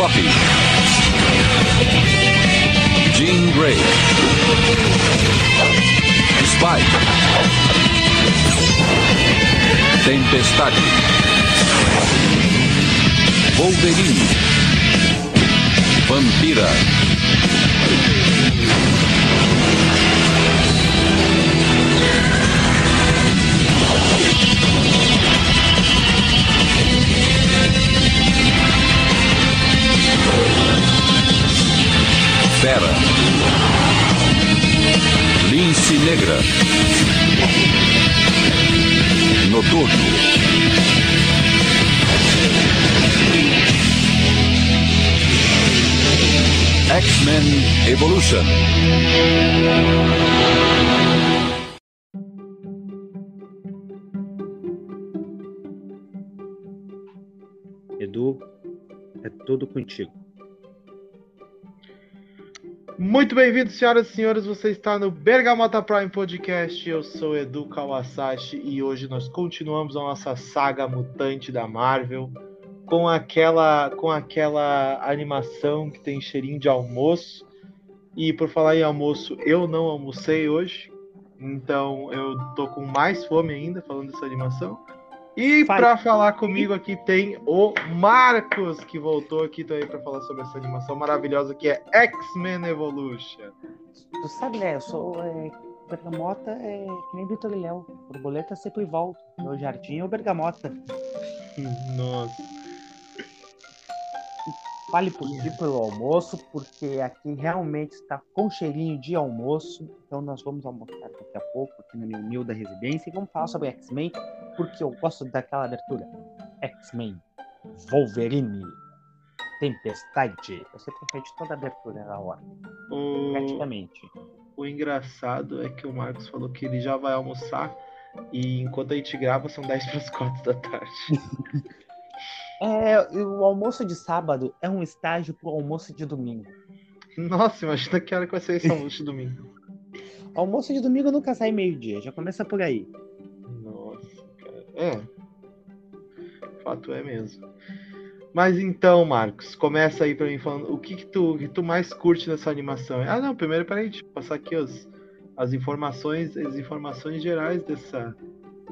Floppy. Jean Grey. Spike. Tempestade. Wolverine. Vampira. Fera. Lince Negra. Noturno. X-Men Evolution. Edu, é tudo contigo. Muito bem-vindos, senhoras e senhores. Você está no Bergamota Prime Podcast. Eu sou Edu Kawasashi e hoje nós continuamos a nossa saga mutante da Marvel com aquela com aquela animação que tem cheirinho de almoço. E por falar em almoço, eu não almocei hoje, então eu tô com mais fome ainda falando dessa animação. E para falar comigo aqui tem o Marcos, que voltou aqui também para falar sobre essa animação maravilhosa que é X-Men Evolution. Tu sabe, né? Eu sou. É, bergamota é que nem Vitor Léo. Borboleta sempre volta. Meu jardim é o bergamota. Nossa. Fale por ti pelo almoço, porque aqui realmente está com cheirinho de almoço. Então nós vamos almoçar daqui a pouco aqui na minha humilde residência e vamos falar sobre X-Men, porque eu gosto daquela abertura. X-Men, Wolverine, Tempestade. Sempre repete toda a abertura na hora, O, praticamente. o engraçado é que o Marcos falou que ele já vai almoçar e enquanto a gente grava são 10 para as 4 da tarde. É, o almoço de sábado é um estágio pro almoço de domingo. Nossa, imagina que hora que vai ser esse almoço de domingo. Almoço de domingo nunca sai meio-dia, já começa por aí. Nossa, cara. É. Fato é mesmo. Mas então, Marcos, começa aí pra mim falando o que, que, tu, que tu mais curte nessa animação. Ah, não, primeiro peraí, deixa eu passar aqui as, as informações, as informações gerais dessa,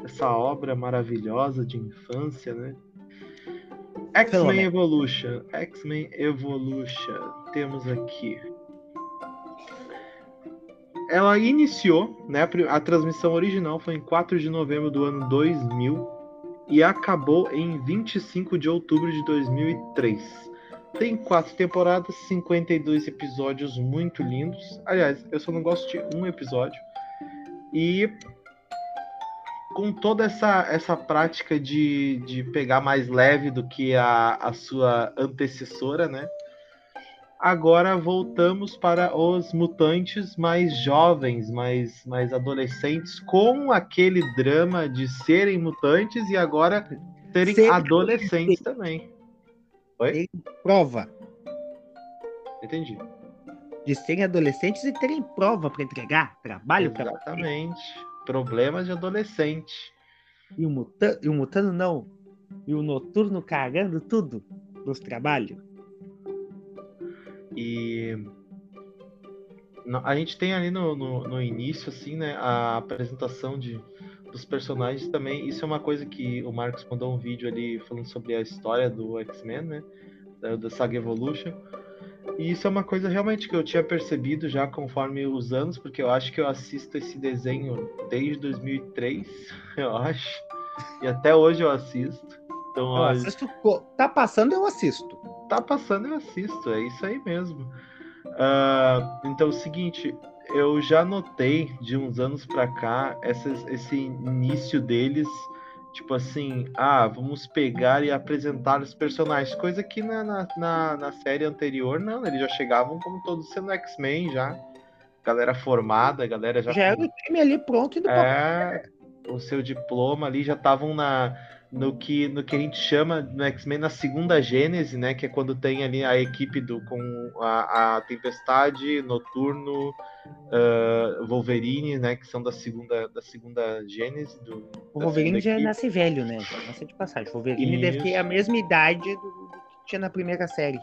dessa obra maravilhosa de infância, né? X-Men. Evolution. X-Men Evolution. Temos aqui. Ela iniciou, né? A transmissão original foi em 4 de novembro do ano 2000 e acabou em 25 de outubro de 2003. Tem quatro temporadas, 52 episódios muito lindos. Aliás, eu só não gosto de um episódio. E com toda essa, essa prática de, de pegar mais leve do que a, a sua antecessora, né? Agora voltamos para os mutantes mais jovens, mais, mais adolescentes, com aquele drama de serem mutantes e agora serem Serem adolescentes também. Prova Entendi. de serem adolescentes e terem prova para entregar, trabalho para Exatamente. Problemas de adolescente. E o, muta... e o mutano não. E o noturno cagando tudo nos trabalhos. E a gente tem ali no, no, no início, assim, né, a apresentação de, dos personagens também. Isso é uma coisa que o Marcos mandou um vídeo ali falando sobre a história do X-Men, né, da, da saga Evolution. E isso é uma coisa realmente que eu tinha percebido já conforme os anos, porque eu acho que eu assisto esse desenho desde 2003, eu acho. E até hoje eu assisto. Então, Eu assisto, tá passando, eu assisto. tá passando eu assisto, é isso aí mesmo. Ah, então é o seguinte, eu já notei de uns anos pra cá essas- esse início deles, tipo assim, ah, vamos pegar e apresentar os personagens, coisa que na, na, na, na série anterior, não, eles já chegavam como todos sendo X-Men já, galera formada, galera já Já era o time ali pronto e do é, o seu diploma ali já estavam na no que no que a gente chama no X-Men na segunda gênese, né, que é quando tem ali a equipe do com a, a Tempestade, Noturno, ah, Wolverine, né, que são da segunda da segunda gênese do O Wolverine já equipe. nasce velho, né? Já nasce de passagem. O Wolverine deve ter Isso. a mesma idade do que tinha na primeira série.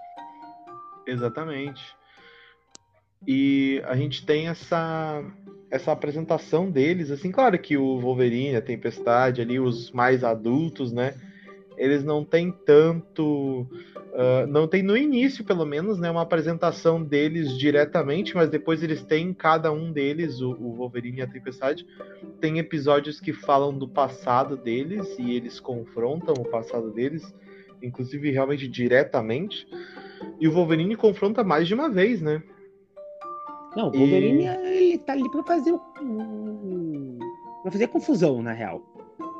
Exatamente. E a gente tem essa essa apresentação deles, assim, claro que o Wolverine, a Tempestade ali, os mais adultos, né? Eles não têm tanto Uh, não tem no início, pelo menos, né, uma apresentação deles diretamente, mas depois eles têm, cada um deles, o, o, Wolverine e a Tempestade, tem episódios que falam do passado deles e eles confrontam o passado deles, inclusive realmente diretamente. E o Wolverine confronta mais de uma vez, né? Não, o Wolverine e... ele tá ali pra fazer o. pra fazer confusão, na real.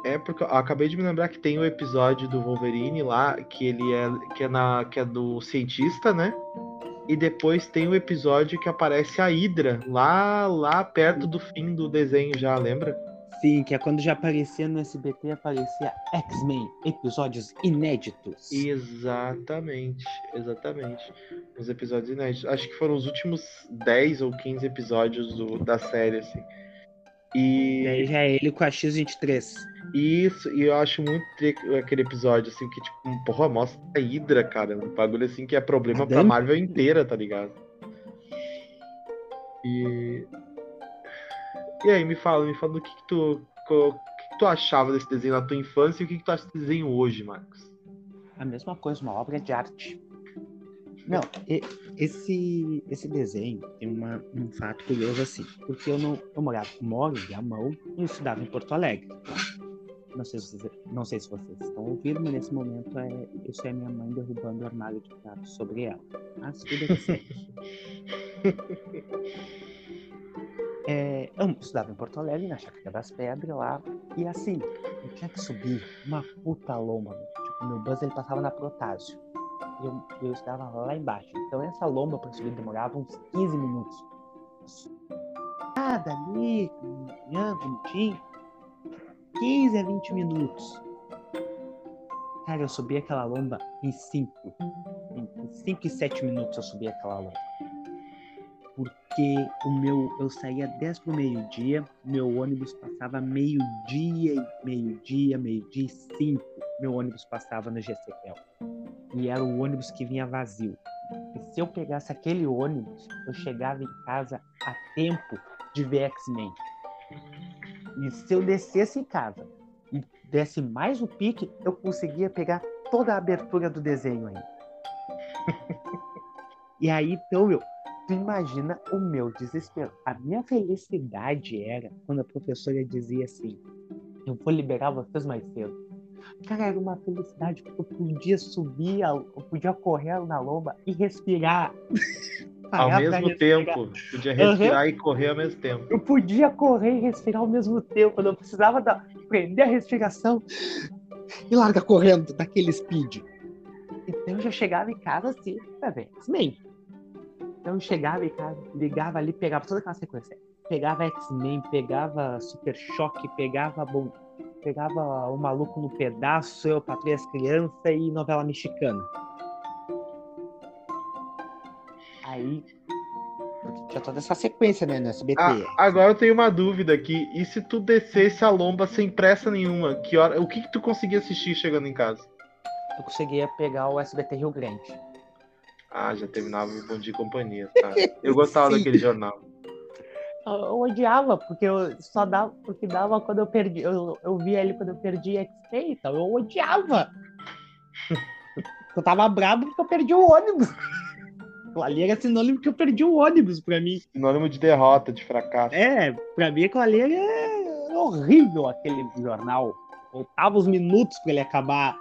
É porque eu acabei de me lembrar que tem o um episódio do Wolverine lá, que ele é que é na que é do cientista, né? E depois tem o um episódio que aparece a Hydra lá lá perto do fim do desenho já, lembra? Sim, que é quando já aparecia no SBT, aparecia X-Men, episódios inéditos. Exatamente, exatamente. Os episódios inéditos. Acho que foram os últimos 10 ou 15 episódios do, da série, assim. E... e aí já é ele com a X23. Isso, e eu acho muito aquele episódio, assim, que, tipo, porra, mostra a Hydra, cara. Um bagulho, assim, que é problema pra Marvel inteira, tá ligado? E... E aí, me fala, me fala do que, que tu... O que, que tu achava desse desenho na tua infância e o que, que tu acha desse desenho hoje, Marcos? A mesma coisa, uma obra de arte. Não, esse, esse desenho tem uma, um fato curioso assim, porque eu não eu morava, moro em mão e estudava em Porto Alegre. Não sei, se, não sei se vocês estão ouvindo, mas nesse momento é, isso é minha mãe derrubando o armário de prato sobre ela. Mas tudo é. é, eu estudava em Porto Alegre, na Chácara das Pedras lá, e assim, eu tinha que subir uma puta lomba. Tipo, meu bus ele passava na Protásio e eu, eu estava lá embaixo. Então essa lomba para subir demorava uns 15 minutos. Nada ali, caminhando, bonitinho. 15 a 20 minutos. Cara, eu subi aquela lomba em 5. Em 5 e 7 minutos eu subi aquela lomba. Porque o meu, eu saía 10 pro meio-dia, meu ônibus passava meio-dia, meio-dia, meio-dia e 5. Meu ônibus passava no GCL e era o ônibus que vinha vazio. E se eu pegasse aquele ônibus, eu chegava em casa a tempo de ver X-Men. E se eu descesse em casa e desse mais o pique, eu conseguia pegar toda a abertura do desenho ainda. e aí, então, meu, tu imagina o meu desespero. A minha felicidade era quando a professora dizia assim: Eu vou liberar vocês mais cedo. Cara, era uma felicidade porque eu podia subir, eu podia correr na lomba e respirar. ao mesmo tempo. Podia respirar uhum. e correr ao mesmo tempo. Eu podia correr e respirar ao mesmo tempo. Eu não precisava da... prender a respiração e larga correndo daquele speed. Então eu já chegava em casa assim, pra ver, X-Men. Então eu chegava casa, ligava ali, pegava toda aquela sequência. Pegava X-Men, pegava Super Choque, pegava bom, pegava o maluco no pedaço, eu patrei as crianças e novela mexicana. Aí tinha toda essa sequência, né, no SBT. Ah, agora eu tenho uma dúvida aqui. E se tu descesse a lomba sem pressa nenhuma, que hora, o que, que tu conseguia assistir chegando em casa? Eu conseguia pegar o SBT Rio Grande. Ah, já terminava o Bom Dia e Companhia, tá? Eu gostava daquele jornal eu odiava, porque eu só dava, porque dava quando eu perdi, eu, eu via ele quando eu perdi XP, então eu odiava. eu tava bravo porque eu perdi o ônibus. ali era sinônimo que eu perdi o ônibus pra mim. Sinônimo de derrota, de fracasso. É, pra mim aquilo ali era horrível, aquele jornal. Faltava os minutos pra ele acabar.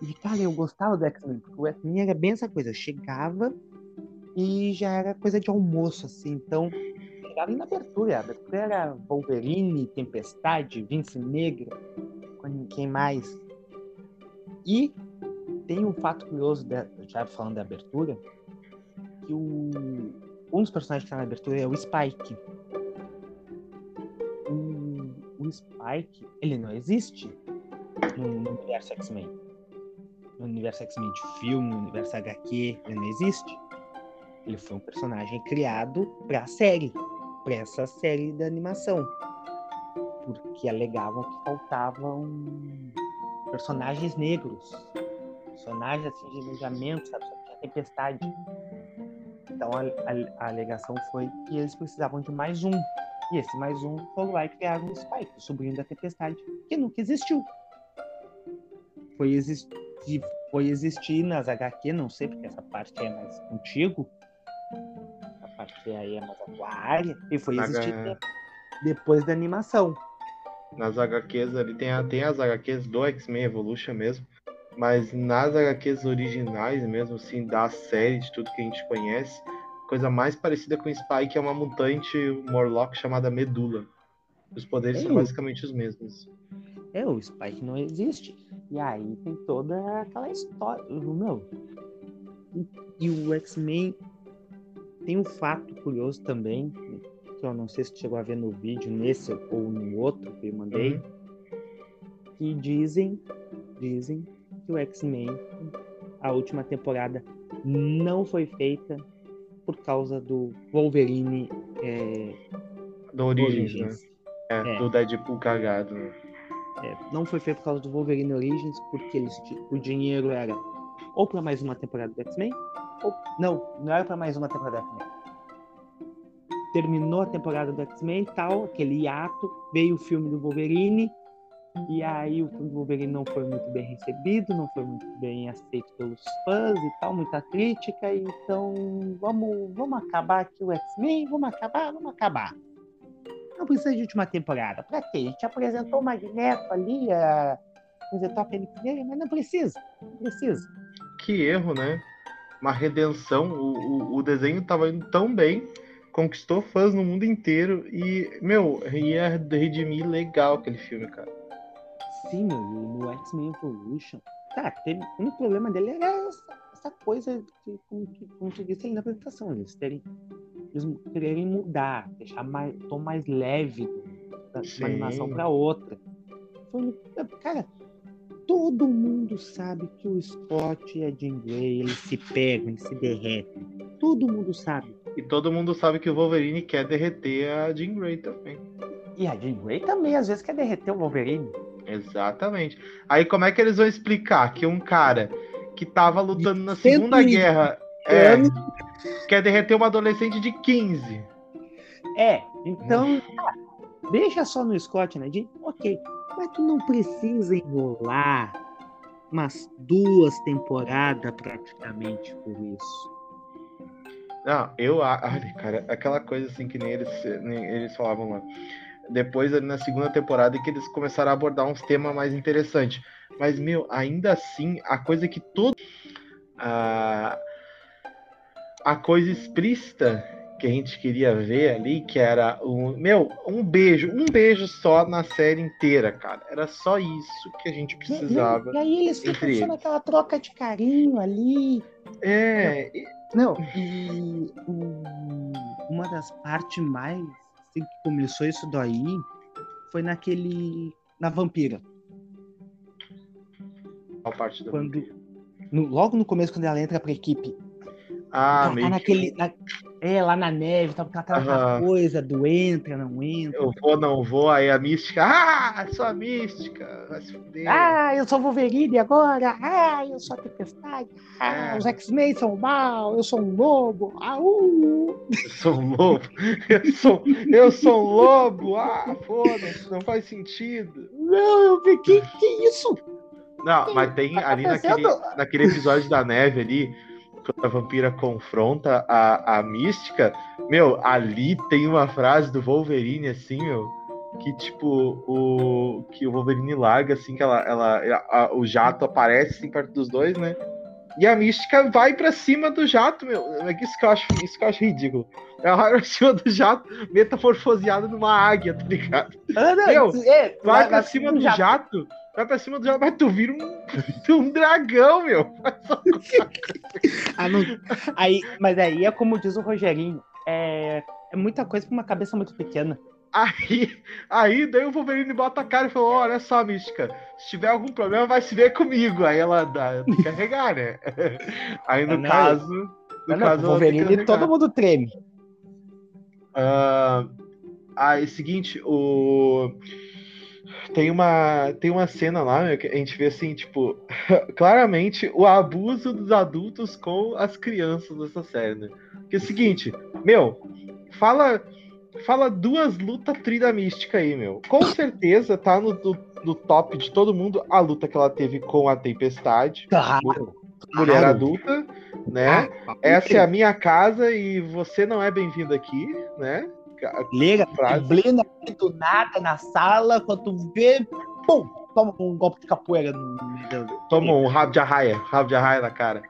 E, cara, eu gostava do X-Men, porque o X-Men era bem essa coisa. Eu chegava, e já era coisa de almoço, assim. Então, chegava na abertura. A abertura era Wolverine, Tempestade, Vince Negra, quem mais. E tem um fato curioso, de, já falando da abertura, que o, um dos personagens que está na abertura é o Spike. O, o Spike, ele não existe no, no universo X-Men. No universo X-Men de filme, no universo HQ, ele não existe. Ele foi um personagem criado para a série, para essa série da animação. Porque alegavam que faltavam personagens negros. Personagens assim, de engajamento, sabe? Tinha tempestade. Então a, a- a alegação foi que eles precisavam de mais um. E esse mais um foram lá e criaram o Spike, o sobrinho da tempestade, que nunca existiu. Foi existir, foi existir nas HQ, não sei, porque essa parte é mais antigo. A parte aí é mais atuária. E foi existir H- de- depois da animação. Nas HQs ali tem, a- tem as HQs do X-Men Evolution mesmo. Mas nas HQs originais mesmo, assim, da série, de tudo que a gente conhece, coisa mais parecida com o Spike é uma mutante Morlock chamada Medula. Os poderes são Ei. basicamente os mesmos. É, o Spike não existe. E aí tem toda aquela história. Meu. E, o X-Men tem um fato curioso também, que eu não sei se chegou a ver no vídeo, nesse ou no outro que eu mandei, Uhum. que dizem, dizem que o X-Men, a última temporada, não foi feita por causa do Wolverine é, Do Origins, né? Origins. É, É. do Deadpool cagado. É, não foi feito por causa do Wolverine Origins, porque eles, o dinheiro era ou para mais uma temporada do X-Men, ou. Não, não era para mais uma temporada do X-Men. Terminou a temporada do X-Men tal, aquele hiato, veio o filme do Wolverine, e aí o filme do Wolverine não foi muito bem recebido, não foi muito bem aceito pelos fãs e tal, muita crítica, então vamos, vamos acabar aqui o X-Men, vamos acabar, vamos acabar. Não precisa de última temporada. Pra quê? A gente apresentou o Magneto ali, a... apresentou a Fênix Negra, mas não precisa. Não precisa. Que erro, né? Uma redenção. O, o, o desenho tava indo tão bem, conquistou fãs no mundo inteiro e, meu, ia redimir legal aquele filme, cara. Sim, meu, no X-Men Evolution. Tá, teve, o único problema dele era essa, essa coisa que, como, que, como tu disse ali na apresentação, eles terem. Eles quererem mudar, deixar mais, tom mais leve da, Sim. uma animação pra outra. Foi, cara, todo mundo sabe que o Scott e a Jean Grey, eles se pegam, eles se derretem. Todo mundo sabe. E todo mundo sabe que o Wolverine quer derreter a Jean Grey também. E a Jean Grey também, às vezes, quer derreter o Wolverine. Exatamente. Aí como é que eles vão explicar que um cara que tava lutando na Segunda Guerra é. Quer derreter uma adolescente de 15? É, então, tá, deixa só no Scott, né? De, ok, mas tu não precisa enrolar umas duas temporadas praticamente por isso. Não, eu olha, cara, aquela coisa assim que nem eles, nem eles falavam lá. Depois, ali na segunda temporada, que eles começaram a abordar uns temas mais interessantes. Mas, meu, ainda assim, a coisa que todo. A, a coisa explícita que a gente queria ver ali, que era um. Meu, um beijo, um beijo só na série inteira, cara. Era só isso que a gente precisava. E aí eles ficam eles. naquela troca de carinho ali. É, e- Não, e um, uma das partes mais assim, que começou isso daí foi naquele. na vampira. qual parte da. Quando. no- logo no começo, quando ela entra pra equipe, Ah, ela meio tá que- naquele. na- é, lá na neve, tá aquela coisa do entra, não entra. Eu vou, não vou, aí a mística. Ah, sou a mística. Vai se fuder. Ah, eu sou Wolverine agora! Ah, eu sou a Tempestade! Ah, É. os X-Men são mal! Eu sou um lobo! Ah, uh! Eu sou um lobo. Eu sou, eu sou um lobo. Ah, foda-se, não faz sentido. Não, eu fiquei. Que isso? Não, mas tem Tá ali naquele, naquele episódio da neve ali, quando a vampira confronta a, a mística, meu, ali tem uma frase do Wolverine, assim, meu, que tipo, o. Que o Wolverine larga, assim, que ela. ela a- o jato aparece assim perto dos dois, né? E a mística vai pra cima do jato, meu. É isso que eu acho, isso que eu acho ridículo. Ela vai pra cima do jato, metamorfoseada numa águia, tá ligado? Ah, não, Meu, é, Vai lá- pra cima do jato. jato. Vai pra cima do mas tu vira um, um dragão, meu. Ah, não- Aí, mas aí é como diz o Rogerinho: é, é muita coisa pra uma cabeça muito pequena. Aí, aí daí o Wolverine bota a cara e falou: Olha só, mística, se tiver algum problema, vai se ver comigo. Aí ela dá, tem que carregar, né? Aí no Ah, não, caso. No Não, não, caso, o tem que Wolverine, todo mundo treme. Ah, aí, seguinte, o. tem uma, tem uma cena lá meu, que a gente vê assim, tipo, claramente o abuso dos adultos com as crianças dessa série, né? Porque é o seguinte, meu, fala fala duas lutas trida mística aí, meu. Com certeza tá no, no, no, top de todo mundo a luta que ela teve com a Tempestade. Claro. Mulher claro. adulta, né? Ah, Essa é a minha casa e você não é bem-vindo aqui, né? Liga, plena do nada na sala, quando tu vê, pum, toma um golpe de capoeira. Toma um rabo de arraia, rabo de arraia na cara.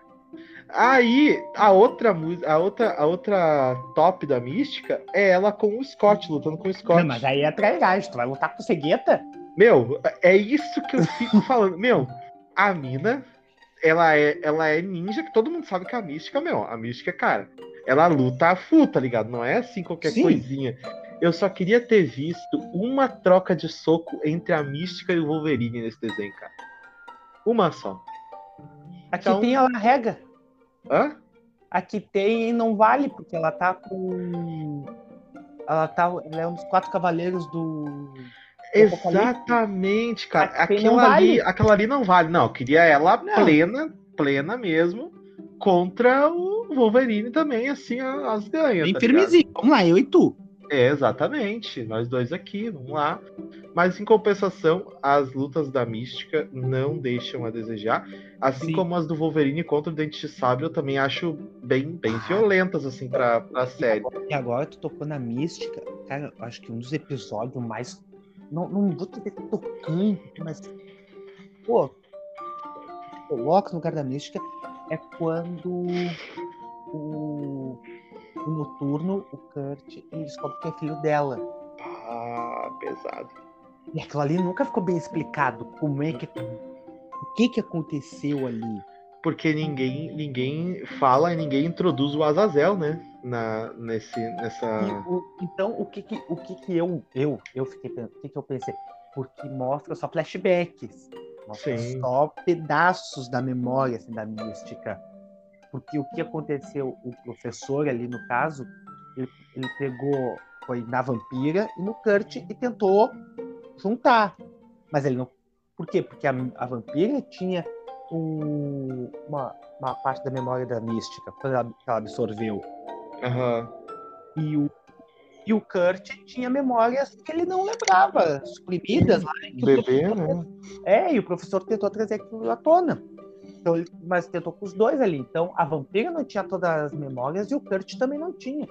Aí, a outra a outra, a outra top da mística é ela com o Scott, lutando com o Scott. Não, mas aí é trairagem, tu vai lutar com o Cegueta? Meu, é isso que eu fico falando. Meu, a mina, ela é, ela é ninja, que todo mundo sabe que a mística, meu, a mística, cara, ela luta a full, tá ligado? Não é assim qualquer Sim. coisinha. Eu só queria ter visto uma troca de soco entre a mística e o Wolverine nesse desenho, cara. Uma só. Aqui então... tem a rega. Hã? A que tem não vale, porque ela tá com. Ela tá. Ela é um dos quatro cavaleiros do. Exatamente, cara. Aquela ali, aquela ali não vale. Não, eu queria ela não. plena, plena mesmo, contra o Wolverine também, assim, as ganhas. Bem tá firmezinho. Vamos lá, eu e tu. É, exatamente. Nós dois aqui, vamos lá. Mas em compensação, as lutas da Mística não deixam a desejar. Assim Sim. como as do Wolverine contra o Dente de Sabre, eu também acho bem, bem ah. violentas, assim, pra, pra série. E agora tu tocou na Mística, cara, eu acho que um dos episódios mais. Não, não vou dizer tocante, mas. Pô, coloca no lugar da Mística é quando o o noturno, o Kurt, ele descobre que é filho dela. Ah, pesado. E aquilo ali nunca ficou bem explicado como é que. O que que aconteceu ali? Porque ninguém, ninguém fala e ninguém introduz o Azazel, né? Na, nesse, nessa. O, então, o que que, o que que eu, eu, eu fiquei pensando, o que que eu pensei? Porque mostra só flashbacks. Sim. só pedaços da memória, assim, da mística. Porque o que aconteceu, o professor ali no caso, ele, ele pegou, foi na vampira e no Kurt e tentou juntar. Mas ele não. Por quê? Porque a, a vampira tinha um, uma, uma parte da memória da mística que ela, ela absorveu. Uhum. E o e o Kurt tinha memórias que ele não lembrava, suprimidas lá. Bebê, né? É, e o professor tentou trazer aquilo à tona. Então, ele, mas tentou com os dois ali. Então, a vampira não tinha todas as memórias e o Kurt também não tinha.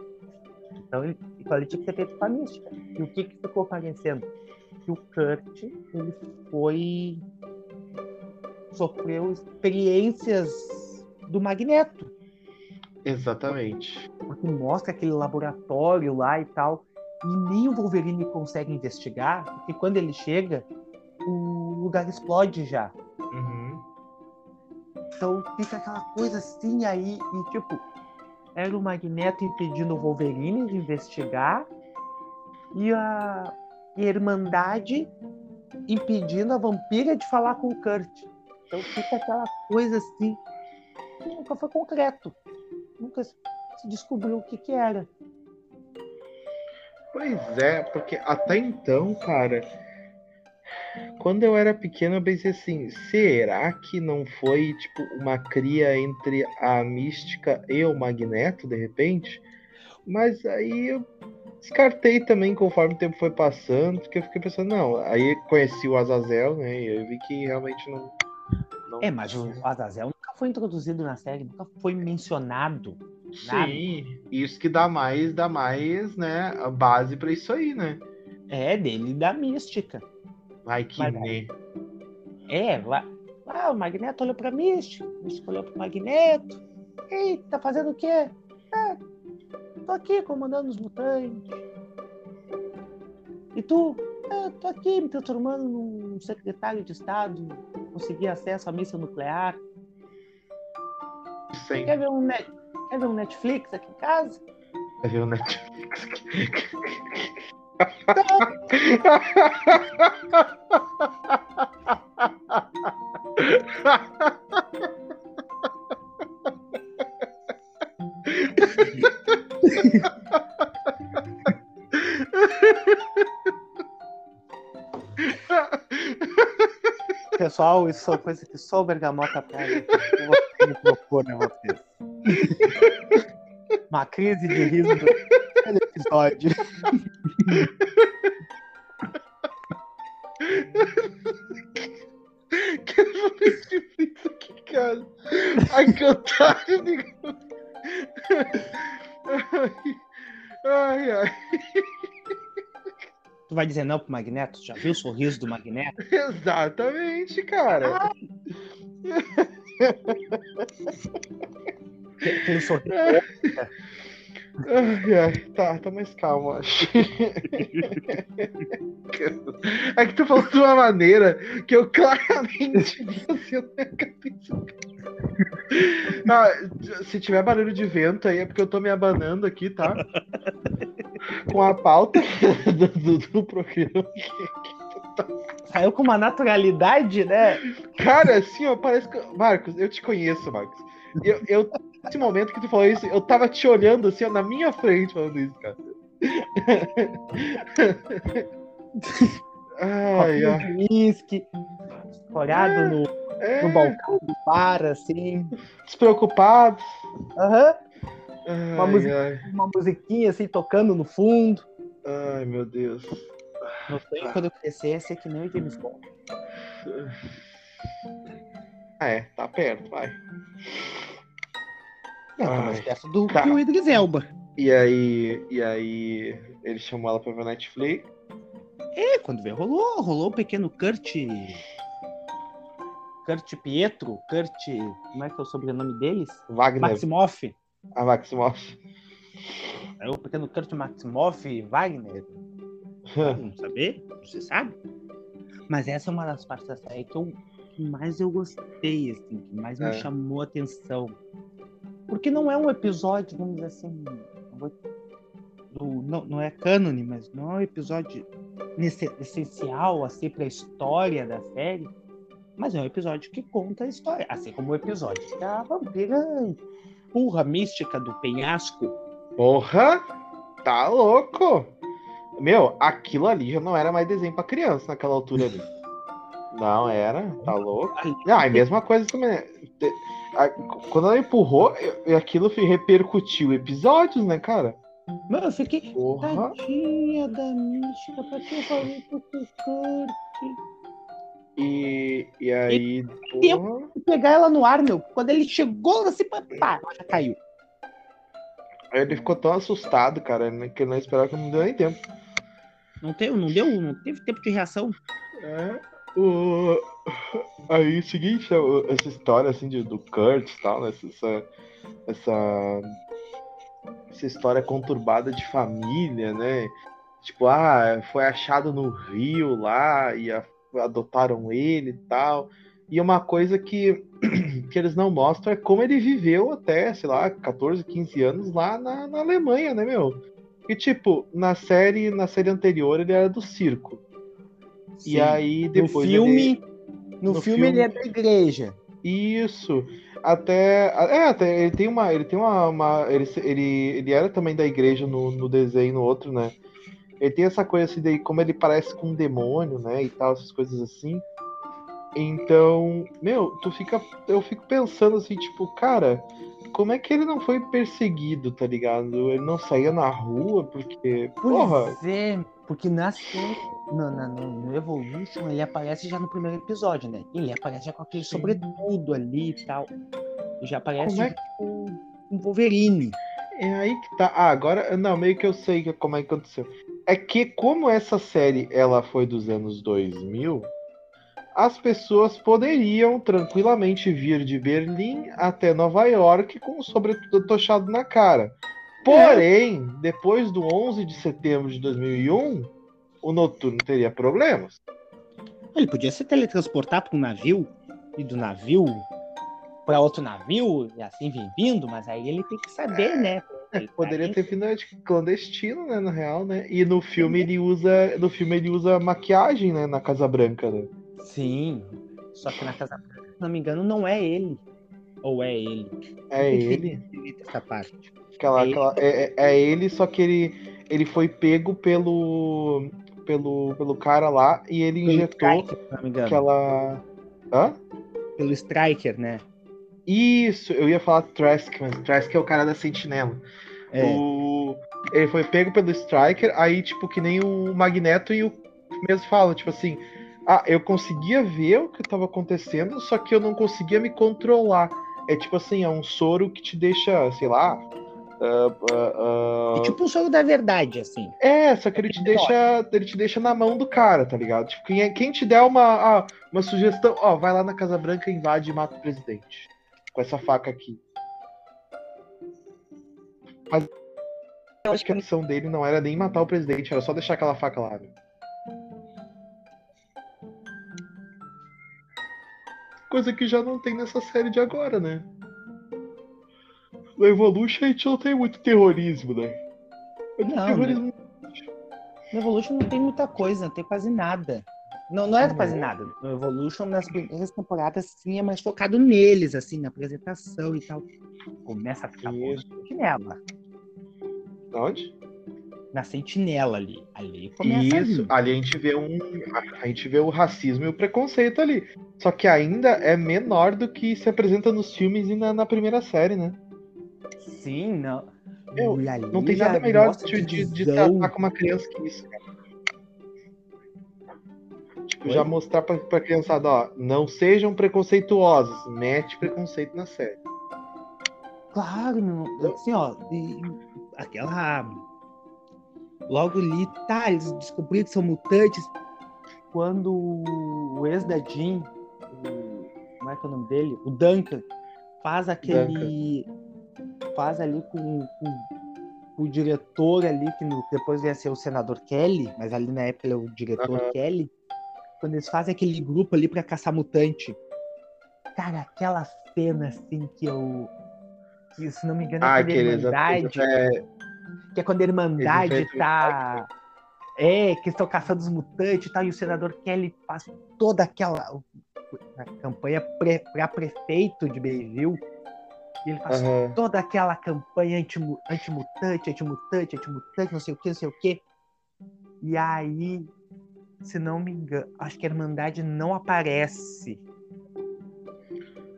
Então, ele, então ele tinha que ter feito com a mística. E o que, que ficou parecendo? Que o Kurt ele foi. sofreu experiências do Magneto. Exatamente. Porque mostra aquele laboratório lá e tal. E nem o Wolverine consegue investigar, porque quando ele chega, o lugar explode já. Então fica aquela coisa assim aí, e tipo, era o Magneto impedindo o Wolverine de investigar e a, e a Irmandade impedindo a vampira de falar com o Kurt. Então fica aquela coisa assim que nunca foi concreto. Nunca se descobriu o que, que era. Pois é, porque até então, cara, quando eu era pequeno, eu pensei assim: será que não foi tipo uma cria entre a mística e o magneto, de repente? Mas aí eu descartei também conforme o tempo foi passando, porque eu fiquei pensando, não. Aí conheci o Azazel, né? E eu vi que realmente não. Não... É, mas o Azazel nunca foi introduzido na série, nunca foi mencionado. Nada. Sim, isso que dá mais, dá mais, né, a base para isso aí, né? É, dele da mística. Vai que Mas, né? É, lá, lá o Magneto olhou pra Místico, o Místico olhou pro Magneto. Ei, tá fazendo o quê? Ah, tô aqui comandando os mutantes. E tu? Ah, tô aqui me transformando num secretário de Estado, conseguir acesso à missa nuclear. Sim. Quer ver um, net... Quer ver um Netflix aqui em casa? Quer ver um Netflix aqui? Pessoal, isso são coisas que só o Bergamota pega. Eu vou propor a vocês. Uma crise de riso do episódio. Vai dizer não pro Magneto? Já viu o sorriso do Magneto? Exatamente, cara. Aquele sorriso. Ai, ai, tá, tá mais calmo, acho. É que tu falou de uma maneira que eu claramente vi assim na cabeça. Ah, se tiver barulho de vento aí é porque eu tô me abanando aqui, tá? Com a pauta do, do, do programa. Saiu com uma naturalidade, né? Cara, assim, ó, parece que. Marcos, eu te conheço, Marcos. Eu, eu, nesse momento que tu falou isso, eu tava te olhando assim, ó, na minha frente falando isso, cara. ai, ai. olhado no, É, no balcão do bar, assim. despreocupados. Aham. Ai, Uma ai, Uma musiquinha assim tocando no fundo. ai, meu Deus. Não sei quando eu crescer, ia ser que nem o James Bond. Ah, é, tá perto, vai. É, tá Ai, mais perto do tá. que o Idris Elba. E aí, e aí, ele chamou ela pra ver Netflix. É, quando veio, rolou, rolou o pequeno Kurt. Kurt Pietro, Kurt. Como é que é o sobrenome deles? Wagner, Maximoff. a Maximoff. É o pequeno Kurt Maximoff Wagner. Não saber? Você sabe? Mas essa é uma das partes da série que, eu, que mais eu gostei, assim, que mais me É. chamou a atenção. Porque não é um episódio, vamos dizer assim. vou- do- não, não é cânone, mas não é um episódio essencial assim, para a história da série. Mas é um episódio que conta a história. Assim como o episódio que a vampira empurra mística do penhasco. Porra! Tá louco! Meu, aquilo ali já não era mais desenho pra criança naquela altura ali. Não era, tá louco. Ah, e mesma coisa também. né? A- Quando ela empurrou, aquilo repercutiu episódios, né, cara? Mano, eu fiquei. Porra! Tadinha da mística, pra que eu falei pro Kurt? E, e aí, eu- porra, Pegar ela no ar, meu. Quando ele chegou assim, pá, já caiu. aí ele ficou tão assustado, cara, né, que ele não esperava que não deu nem tempo. Não, teve, não deu, não teve tempo de reação. É, o... Aí, seguinte, é, o- essa história, assim, de, do Kurt e tal, né, essa, essa, essa história conturbada de família, né, tipo, ah, foi achado no rio lá e a- adotaram ele e tal, e uma coisa que, que eles não mostram é como ele viveu até, sei lá, 14, 15 anos lá na, na Alemanha, né, meu? E, tipo, na série, na série anterior ele era do circo. E Sim. aí no depois filme, ele... no, no filme, ele filme- é da igreja. Isso. Até, é, até ele tem uma, ele tem uma, uma- ele, ele, ele era também da igreja no, no desenho no outro, né? Ele tem essa coisa assim daí, como ele parece com um demônio, né, e tal, essas coisas assim. Então, meu, tu fica, eu fico pensando assim, tipo, cara, como é que ele não foi perseguido, tá ligado? Ele não saía na rua porque, porra, Pois é, porque na série, no, no- no Evolution, ele aparece já no primeiro episódio, né? Ele aparece já com aquele Sim. sobretudo ali e tal. Já aparece Como é tipo, um Wolverine. É aí que tá. Ah, agora, não, meio que eu sei que- como é que aconteceu. É que como essa série ela foi dos anos 2000, as pessoas poderiam tranquilamente vir de Berlim até Nova York com o sobretudo tochado na cara. Porém, depois do 11 de setembro de 2001, o Noturno teria problemas. Ele podia se teletransportar para um navio e do navio para outro navio e assim vir vindo, mas aí ele tem que saber, né? Ele tá Poderia ter vindo de clandestino, né, na real, né? E no filme ele usa, no filme ele usa maquiagem, né, na Casa Branca, né? Sim. Só que na Casa Branca, se não me engano, não é ele. Ou é ele? É ele. Essa parte. Aquela, É aquela- é, é- é ele, só que ele, ele foi pego pelo, pelo, pelo cara lá e ele injetou me engano. aquela. Hã? Pelo Striker, né? Isso, eu ia falar Trask, mas Trask é o cara da Sentinela. É. O... Ele foi pego pelo Striker, aí, tipo, que nem o Magneto e o mesmo fala, tipo assim, ah, eu conseguia ver o que estava acontecendo, só que eu não conseguia me controlar. É tipo assim, é um soro que te deixa, sei lá. ah, ah, ah, É tipo um soro da verdade, assim. É, só que ele te deixa, ele te deixa na mão do cara, tá ligado? Tipo, quem, é- quem te der uma, ah, uma sugestão, ó, vai lá na Casa Branca, invade e mata o presidente. Com essa faca aqui. Mas eu acho que a missão dele não era nem matar o presidente, era só deixar aquela faca lá. Né? Coisa que já não tem nessa série de agora, né? No Evolution a gente não tem muito terrorismo, né? Não, terrorismo No Evolution não tem muita coisa, não tem quase nada. Não, não é quase nada. No Evolution, nas primeiras temporadas, sim, é mais focado neles, assim, na apresentação e tal. Começa a ficar bom Isso. na sentinela. Onde? Na sentinela ali. Ali começa Isso, ali. ali a gente vê um. A, gente vê o racismo e o preconceito ali. Só que ainda é menor do que se apresenta nos filmes e na, na primeira série, né? Sim, não. Meu, Não tem nada melhor de, de, de tratar com uma criança que isso, cara. Oi? já mostrar pra, pra criançada, ó, não sejam preconceituosos, mete preconceito na série. Claro, meu, assim, ó, e- aquela. Logo ali, tá, eles descobriram que são mutantes. Quando o ex da Jean, como é que é o nome dele? O Duncan, faz aquele. Faz ali com, com o diretor ali, que no- depois ia ser o senador Kelly, mas ali na época ele é o diretor Aham. Kelly. Quando eles fazem aquele grupo ali pra caçar mutante. Cara, aquela cena assim que eu. Que, se não me engano, é Ah, Irmandade. é, Que é quando a Irmandade tá. É, que estão caçando os mutantes e tal, e o senador Kelly faz toda aquela. A campanha pre, pra prefeito de Bayville. E ele faz aham. toda aquela campanha antimu- anti-mutante, anti-mutante, anti-mutante, não sei o que, não sei o que. E aí, se não me engano, acho que a Irmandade não aparece.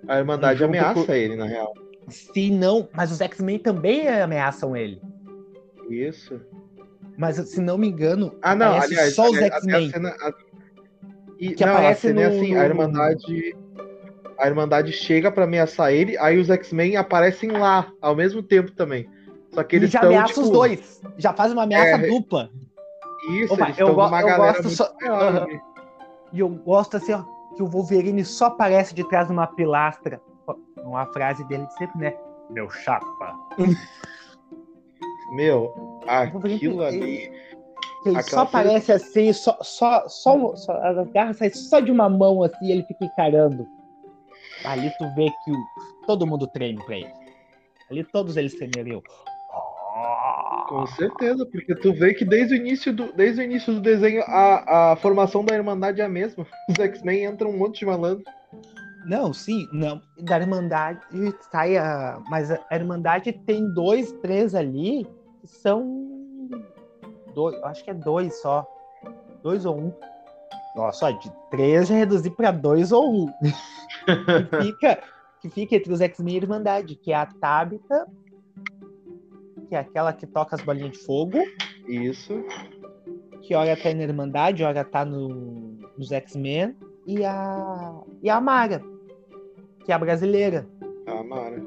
A Irmandade ameaça com- ele, na real. Se não, mas os X-Men também ameaçam ele. Isso. Mas se não me engano, Ah, não, aparece aliás, só os X-Men. E, Que não, aparece a cena é no- assim, a Irmandade. A Irmandade chega pra ameaçar ele, aí os X-Men aparecem lá ao mesmo tempo também. Só que E eles já estão. ameaça tipo, os dois. Já faz uma ameaça É, dupla. Isso, Opa, eles eu go- eu galera gosto só- ali. E eu gosto assim, ó, que o Wolverine só aparece de trás de uma pilastra. Uma frase dele sempre, né? Meu chapa. Meu, aquilo ali. Ele Aquela só aparece assim, só, só, só, só as garras saem só de uma mão assim e ele fica encarando. Ali tu vê que o- todo mundo treme pra ele. Ali todos eles tremeriam. Com certeza, porque tu vê que desde o início do, desde o início do desenho a, a formação da Irmandade é a mesma. Os X-Men entram um monte de malandro. Não, sim, não. Da Irmandade sai a. Mas a Irmandade tem dois, três ali que são. Dois, acho que é dois só. Dois ou um. Nossa, de três já reduzi pra dois ou um. que, fica, que fica entre os X-Men e a Irmandade, que é a Tabitha, que é aquela que toca as bolinhas de fogo, Isso. que hora tá na Irmandade, hora tá no, nos X-Men, e a. E a Mara, que é a brasileira. A Mara.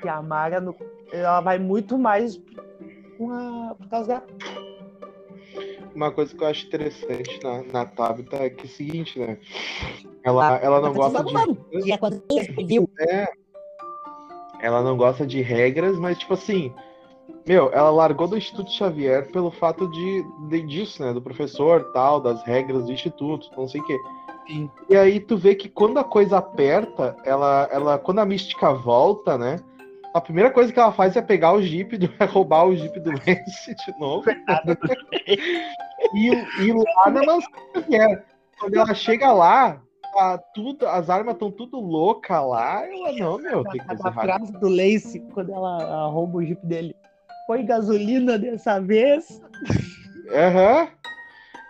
que a Mara no- ela vai muito mais com a- por causa da. Uma coisa que eu acho interessante na, na Tabitha é que é o seguinte, né? Ela, ela não gosta de. É. Ela não gosta de regras, mas tipo assim. Meu, ela largou do Instituto Xavier pelo fato de, de- disso, né? Do professor tal, das regras do Instituto, não sei o quê. Sim. E aí tu vê que quando a coisa aperta, ela, ela, quando a mística volta, né? A primeira coisa que ela faz é pegar o Jeep, do, é roubar o Jeep do Lance de novo. e, e lá na mansão Xavier. Quando ela chega lá, tá tudo, as armas estão tudo louca lá. Ela, não, meu, tem coisa A errada. frase do Lace, quando ela, ela rouba o jeep dele. Foi gasolina dessa vez? Aham.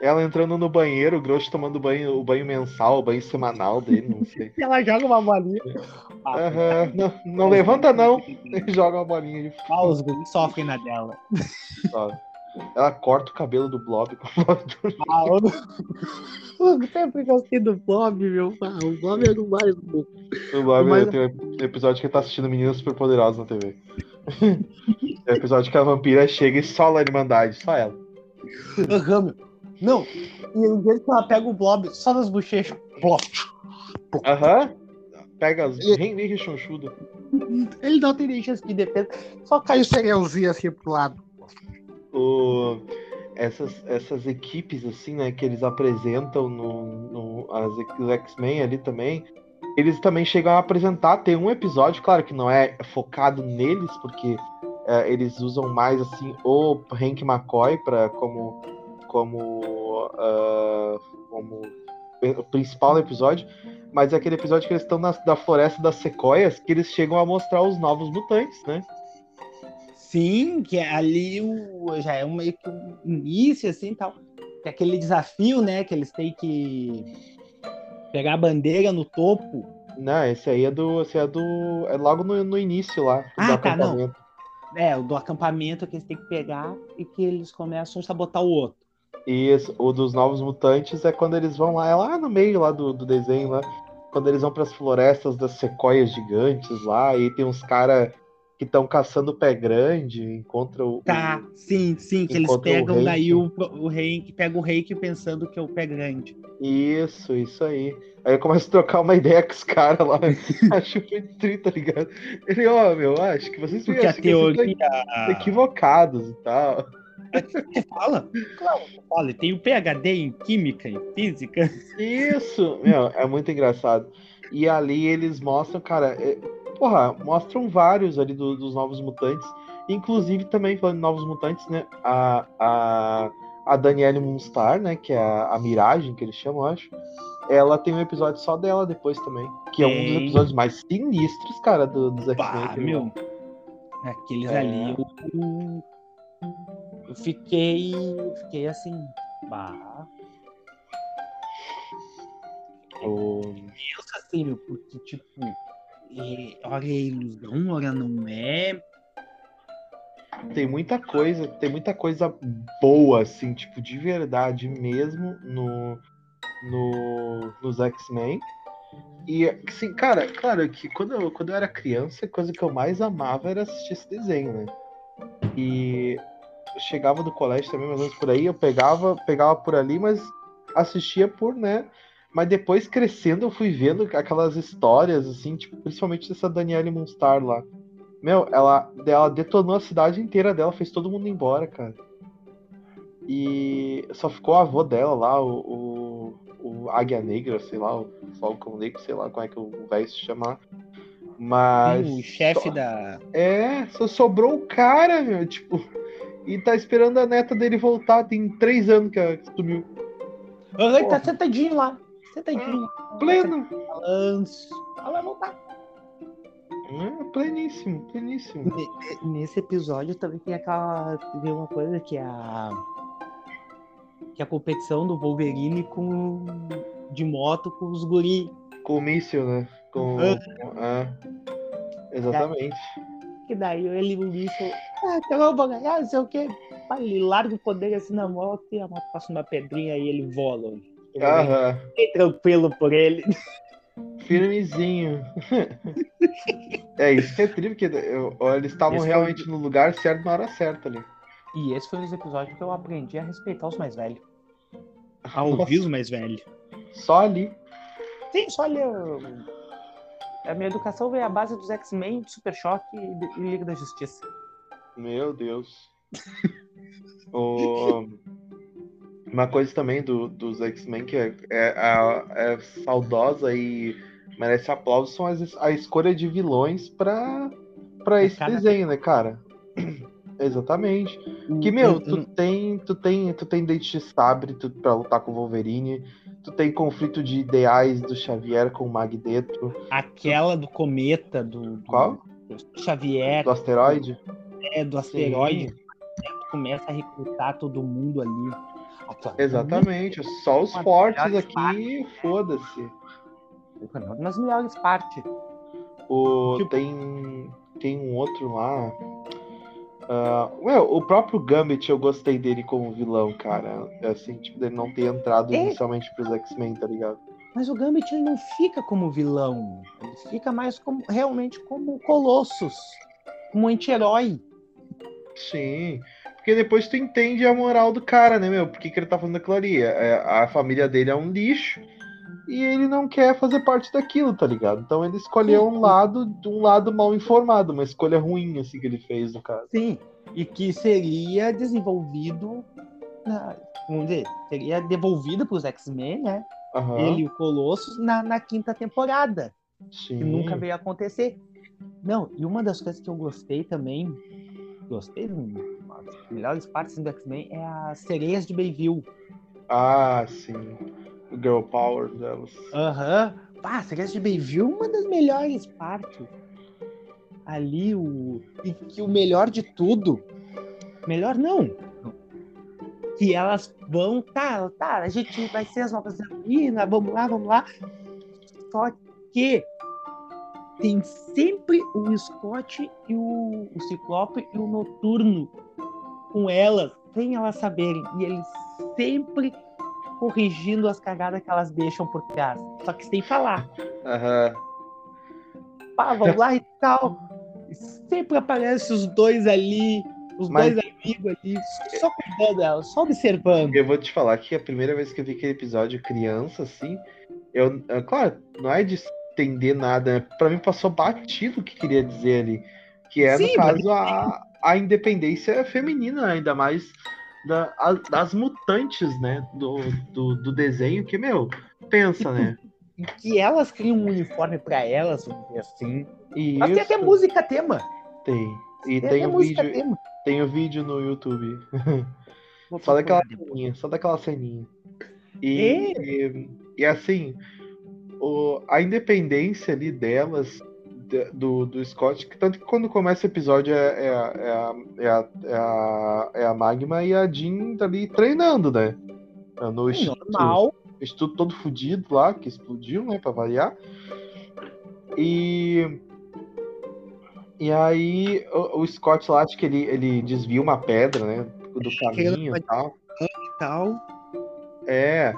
Ela entrando no banheiro, o Grosso tomando banho, o banho mensal, o banho semanal dele, não sei. Ela joga uma bolinha. Aham, Não, não levanta não, joga uma bolinha de ah, os guris sofrem na dela. fogo. Ela corta o cabelo do Blob com o Blob do- Ah, eu... sempre gostei do Bob, meu. Ah, o Bob é do mais bom. O Blob Mas- tem um episódio que ele tá assistindo Meninas Superpoderosas na TV. É o episódio que a vampira chega e sola a Irmandade, só ela. Aham, meu. Não, e o jeito que ela pega o Blob só nas bochechas. Blob. Aham. Pega as E- bem, bem rechonchudo. Ele não tem nem chance de defesa. Só cai o cerealzinho assim pro lado. O- essas, essas equipes, assim, né, que eles apresentam no, no as, X-Men ali também, eles também chegam a apresentar, tem um episódio, claro que não é focado neles, porque é, eles usam mais, assim, o Hank McCoy pra, como, como, ah, como o principal episódio, mas é aquele episódio que eles estão na, da Floresta das Sequoias, que eles chegam a mostrar os novos mutantes, né? Sim, que é ali o, já é um meio que um início, assim, tal. Que é aquele desafio, né, que eles têm que pegar a bandeira no topo. Não, esse aí é do. Esse é do. É logo no, no início lá. Ah, do tá, não. acampamento. É, o do acampamento que eles têm que pegar e que eles começam a sabotar o outro. E esse- o dos novos mutantes é quando eles vão lá, é lá no meio lá do, do desenho lá. Quando eles vão pras florestas das sequoias gigantes lá, e tem uns caras que estão caçando pé grande, encontra o. Tá, sim, sim, que eles o pegam Hank. daí o, o Hank, pega o Hank pensando que é o pé grande. Isso, isso aí. Aí eu começo a trocar uma ideia com os caras lá. acho que foi tri, tá ligado? Ele, ó, meu, acho que vocês Porque a que teoria. estão equivocados e tal. Você fala? Claro, que fala. Tem o PHD em Química e Física. Isso, meu, é muito engraçado. E ali eles mostram, cara, é- porra, mostram vários ali do- dos Novos Mutantes. Inclusive também falando de Novos Mutantes, né? A, a, a Danielle Moonstar, né? Que é a, a Miragem, que eles chamam, eu acho. Ela tem um episódio só dela depois também. Que é um dos episódios mais sinistros, cara, do, dos X-Men. Aquele meu. Aqueles É. ali, eu, eu fiquei. eu Fiquei assim. Bah. O- Pensa assim, meu, porque, tipo. É, hora é ilusão, hora não é. Tem muita coisa, tem muita coisa boa, assim, tipo, de verdade mesmo no, no, nos X-Men. E, assim, cara, claro que quando eu, quando eu era criança, a coisa que eu mais amava era assistir esse desenho, né? E eu chegava do colégio também, mais ou menos por aí, eu pegava, pegava por ali, mas assistia por, né? Mas depois crescendo, eu fui vendo aquelas histórias, assim, tipo, principalmente dessa Danielle Moonstar lá. Meu, ela, ela detonou a cidade inteira dela, fez todo mundo embora, cara. E só ficou a avó dela lá, o, o, o Águia Negra, sei lá, o Falcão Negro, sei lá como é que o velho se chamar. Mas. o chefe só- da. É, só sobrou o cara, meu, tipo. E tá esperando a neta dele voltar, tem três anos que ela sumiu. Ah, ele tá sentadinho lá. Sentadinho lá. Pleno. Falando. Ela vai voltar. É, pleníssimo, pleníssimo. Ne- Nesse episódio também tem aquela. Tem uma coisa que é a. Que é a competição do Wolverine com. De moto com os guri. Com o míssil, né? Com. Ah. é. Exatamente. Que daí ele o bicho. Ah, então eu vou ganhar, não sei o quê. Ele larga o poder assim na moto e a moto passa uma pedrinha e ele Fiquei tranquilo por ele. Firmezinho. é isso que é triste, porque eu- eles estavam Esse foi realmente no lugar certo na hora certa ali. E esse foi um dos episódios que eu aprendi a respeitar os mais velhos. A ouvir os mais velhos. Só ali. Sim, só olha. A minha educação veio à base dos X-Men, Super Choque e, e Liga da Justiça. Meu Deus. O- Uma coisa também do- dos X-Men que é, é- é- é saudosa e merece aplauso são as, a escolha de vilões pra, pra esse cada- desenho, né, cara? Exatamente. Que, Eu- meu, eu- tu tem, tu tem, tu tem Dente de Sabre tu, pra lutar com o Wolverine, tu tem conflito de ideais do Xavier com o Magneto, Aquela do cometa, do, do- Qual? do Xavier, do asteroide. é, do asteroide. Tu começa a recrutar todo mundo ali. Exatamente. Só os fortes aqui, foda-se. Das melhores partes. O, Tipo- tem, tem um outro lá. Meu, o próprio Gambit eu gostei dele como vilão, cara. Assim, tipo, dele não ter entrado É. inicialmente pros X-Men, tá ligado? Mas o Gambit ele não fica como vilão. Ele fica mais como realmente como Colossus. Como anti-herói. Sim. Porque depois tu entende a moral do cara, né, meu? Por que, que ele tá fazendo aquilo ali? É, a família dele é um lixo e ele não quer fazer parte daquilo, tá ligado? Então ele escolheu um lado, um lado mal informado, uma escolha ruim, assim, que ele fez, no caso. Sim. E que seria desenvolvido. na- vamos dizer, seria devolvido para os X-Men, né? Aham. Ele e o Colossus na, na quinta temporada. Sim. que nunca veio acontecer. Não, e uma das coisas que eu gostei também, gostei, melhores partes do X-Men é as sereias de Bayville. Ah, sim. O Girl Power delas. Aham. Ah, as sereias de Bayville, uma das melhores partes. Ali, o. E que o melhor de tudo. Melhor não. Que elas vão, tá, tá, a gente vai ser as novas heroínas, vamos lá, vamos lá. Só que tem sempre o Scott e o, o Ciclope e o Noturno com elas, sem elas saberem. E eles sempre corrigindo as cagadas que elas deixam por trás. Só que sem falar. Aham. Pá, vamos lá e tal. Sempre aparecem os dois ali, os Mas- dois amigos ali, só cuidando elas, só observando. Eu vou te falar que a primeira vez que eu vi aquele episódio criança, assim, eu, eu- claro, não é de entender nada, né? pra mim passou batido o que queria dizer ali, que é, Sim, no caso, a, a independência feminina, ainda mais da, a- das mutantes, né, do, do, do desenho, que, meu, pensa, né? E que elas criam um uniforme pra elas, assim. E Mas tem até música tema. tem. E Tem, tem o vídeo, tema. tem o vídeo no YouTube. Só daquela ceninha, só daquela ceninha. E, e, e, assim, o, a independência ali delas, de- do, do Scott, que tanto que quando começa o episódio é, é, a- é, a, é, a, é, a, é a Magma e a Jean tá ali treinando, né? No instituto, Normal. instituto todo fudido lá, que explodiu, né, pra variar. E. E aí o, o Scott lá, acho que ele, ele desvia uma pedra, né? Do caminho e tal. e tal. É.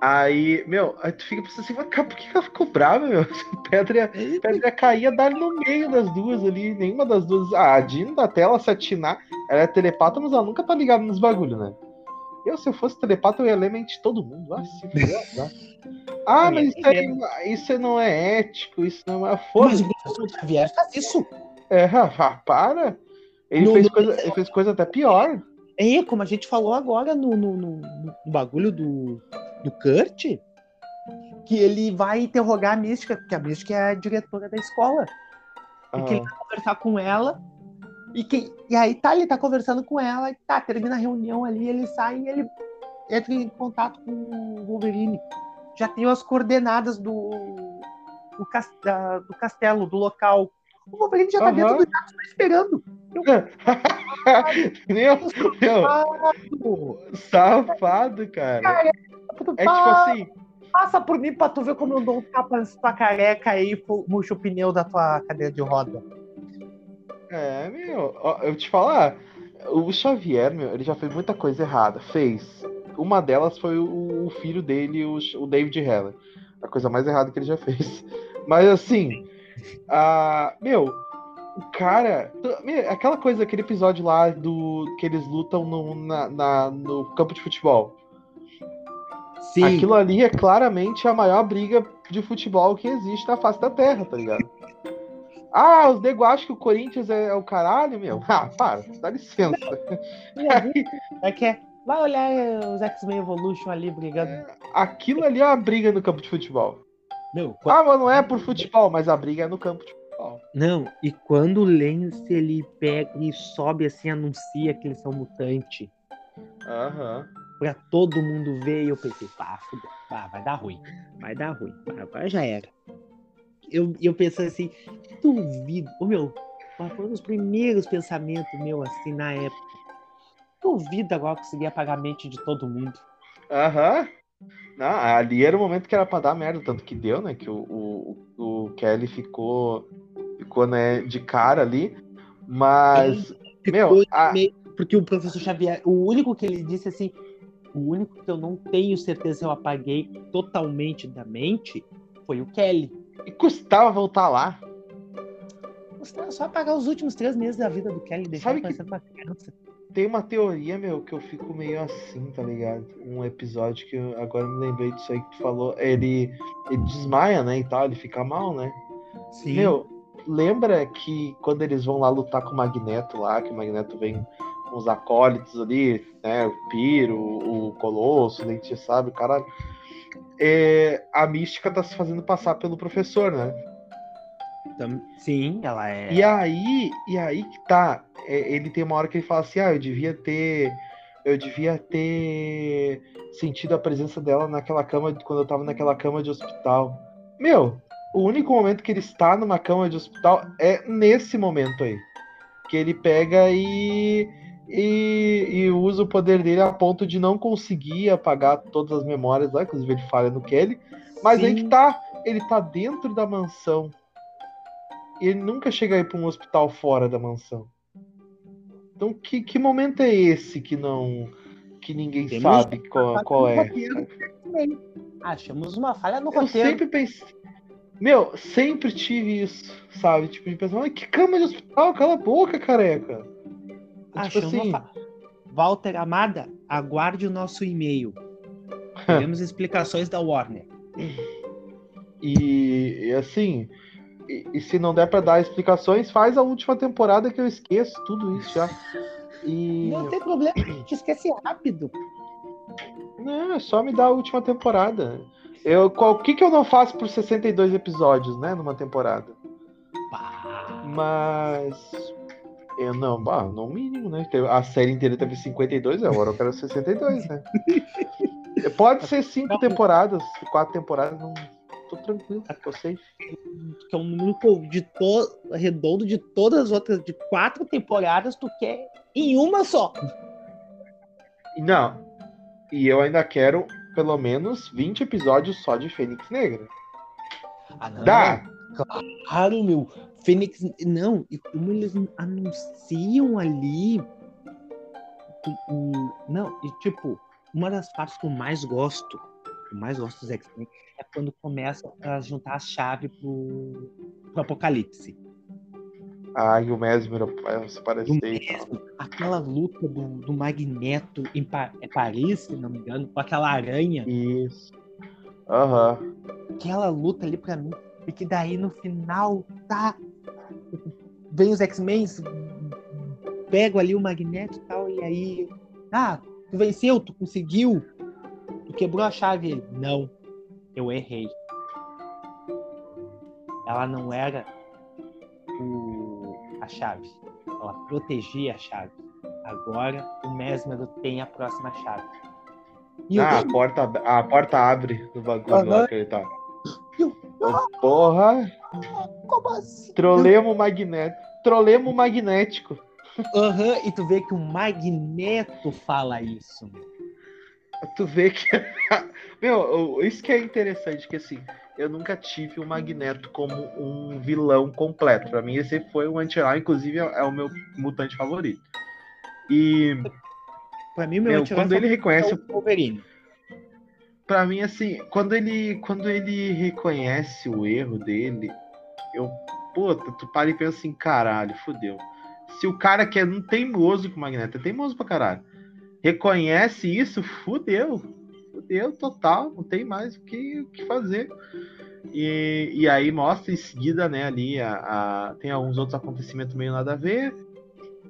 Aí, meu, aí tu fica pensando assim, mas cara, por que ela ficou brava, meu? A pedra pedra ia dar no meio das duas ali. Nenhuma das duas. Ah, a Jean da tela se atinar. Ela é telepata, mas ela nunca tá ligada nos bagulho, né? Eu, se eu fosse telepata, eu ia ler mente todo mundo. Ah, se tá? Ah, mas isso, aí, isso não é ético, isso não é. Mas Foda-se. o professor Xavier faz isso. É, ah, para. Ele, No- fez no- coisa, ele fez coisa até pior. É, como a gente falou agora no, no, no- no bagulho do, do Kurt, que ele vai interrogar a Mística, porque a Mística é a diretora da escola. E que ele Ah, vai conversar com ela. E, que, e aí tá, ele tá conversando com ela, e tá, termina a reunião ali, ele sai e ele entra em contato com o Wolverine. Já tem as coordenadas do, do, cas- da- do castelo, do local. O Wolverine já tá Aham. dentro do jato, tá esperando. meu, meu, Pô, safado, cara. É tipo assim, Passa por mim pra tu ver como eu dou um tapa nessa tua careca aí e murcho o pneu da tua cadeira de roda. é, meu, eu te falar, o Xavier, meu, ele já fez muita coisa errada. Fez. Uma delas foi o, o filho dele, o, o David Heller. A coisa mais errada que ele já fez. Mas assim, a, meu, o cara. meu, aquela coisa, aquele episódio lá do que eles lutam no, na- na- no campo de futebol. Sim. Aquilo ali é claramente a maior briga de futebol que existe na face da Terra, tá ligado? Ah, os nego acham que o Corinthians é o caralho, meu. Ah, para, dá licença. É que é, vai olhar os X-Men Evolution ali brigando. Aquilo ali é uma briga no campo de futebol. Meu, Ah, mas não é por futebol, mas a briga é no campo de futebol. Não, e quando o Lance ele pega e sobe assim, anuncia que eles são mutantes Aham. Pra todo mundo ver, e eu pensei, pá, fudeu, pá, vai dar ruim, vai dar ruim, pá, agora já era. Eu, eu pensei assim, duvido, ô meu, foi um dos primeiros pensamentos meu assim na época. duvido agora conseguir apagar a mente de todo mundo. Aham. Não, ali era o momento que era pra dar merda, tanto que deu, né? Que o, o, o Kelly ficou, ficou né, de cara ali. Mas, meu, Ficou a- meio- Porque o professor Xavier, o único que ele disse assim, o único que eu não tenho certeza se eu apaguei totalmente da mente foi o Kelly. e custava voltar lá. Você só apagar os últimos três meses da vida do Kelly, deixar Sabe ele parecendo uma criança. Tem uma teoria, meu, que eu fico meio assim, tá ligado? Um episódio que eu agora me lembrei disso aí que tu falou. Ele, ele desmaia, né? E tal, ele fica mal, né? Sim. Meu, lembra que quando eles vão lá lutar com o Magneto lá, que o Magneto vem os acólitos ali, né? O Piro, o Colosso, o Dente sabe, caralho. É, a mística tá se fazendo passar pelo professor, né? Sim, ela é. E aí, e aí que tá. é, ele tem uma hora que ele fala assim, ah, eu devia ter. Eu devia ter sentido a presença dela naquela cama quando eu tava naquela cama de hospital. Meu, o único momento que ele está numa cama de hospital é nesse momento aí. Que ele pega e, e, e usa o poder dele a ponto de não conseguir apagar todas as memórias lá, inclusive ele falha no Kelly. Mas aí Sim. que tá, ele tá dentro da mansão. E ele nunca chega aí pra um hospital fora da mansão. Então que, que momento é esse que não. que ninguém Temos sabe qual, qual é? roteiro também. Achamos uma falha no Eu roteiro. sempre pensei. Meu, sempre tive isso, sabe? Tipo, de pensar, "Ai, que cama de hospital, cala a boca, careca. Tipo Achamos assim, uma falha. Walter Amada, aguarde o nosso e-mail. Queremos explicações da Warner. e, e assim, e, e se não der pra dar explicações, faz a última temporada que eu esqueço tudo isso já. E. Não tem problema, a gente esquece rápido. Não, é só me dar a última temporada. Eu, qual, o que, que eu não faço por 62 episódios, né? Numa temporada. Mas. Eu não, bah, no mínimo, né? A série inteira teve 52, agora eu quero 62, né? Pode ser cinco temporadas, quatro temporadas, não. Tô tranquilo, tô safe. Que é um número de to... redondo de todas as outras, de quatro temporadas, tu quer em uma só. Não. E eu ainda quero pelo menos 20 episódios só de Fênix Negra. Ah, não. Dá! Claro, meu. Fênix. Não, e como eles anunciam ali. Não, e tipo, uma das partes que eu mais gosto, que eu mais gosto dos X-Men, é quando começa a juntar a chave pro, pro Apocalipse. Ai, o Mesmer se parecer e tal. mesmo, aquela luta do, do Magneto em Pa- é Paris, se não me engano, com aquela aranha. Isso. Aham. aquela luta ali pra mim. E que daí no final, tá. Vem os X-Men, pego ali o Magneto e tal, e aí. Ah, tu venceu, tu conseguiu. Tu quebrou a chave. Ele, não, eu errei. Ela não era o, a chave. Ela protegia a chave. Agora o Mesmero tem a próxima chave. E eu, Ah, a porta, a porta abre do bagulho Aham. lá que ele tá. Porra, como assim? trolemo magnético. Trolemo magnético. Aham, e tu vê que o Magneto fala isso. Tu vê que. Meu, isso que é interessante, que assim, eu nunca tive o Magneto como um vilão completo. Pra mim, esse foi um anti-herói, inclusive é é o meu mutante favorito. E, Pra mim, o meu meu, quando ele reconhece é o Wolverine. Pra mim, assim, quando ele, quando ele reconhece o erro dele, eu, puta, tu para e pensa assim, caralho, fodeu. Se o cara que é um teimoso com o Magneto, é teimoso pra caralho, reconhece isso, fudeu. Fudeu total, não tem mais o que, o que fazer. E, e aí mostra em seguida, né, ali, a, a- tem alguns outros acontecimentos meio nada a ver.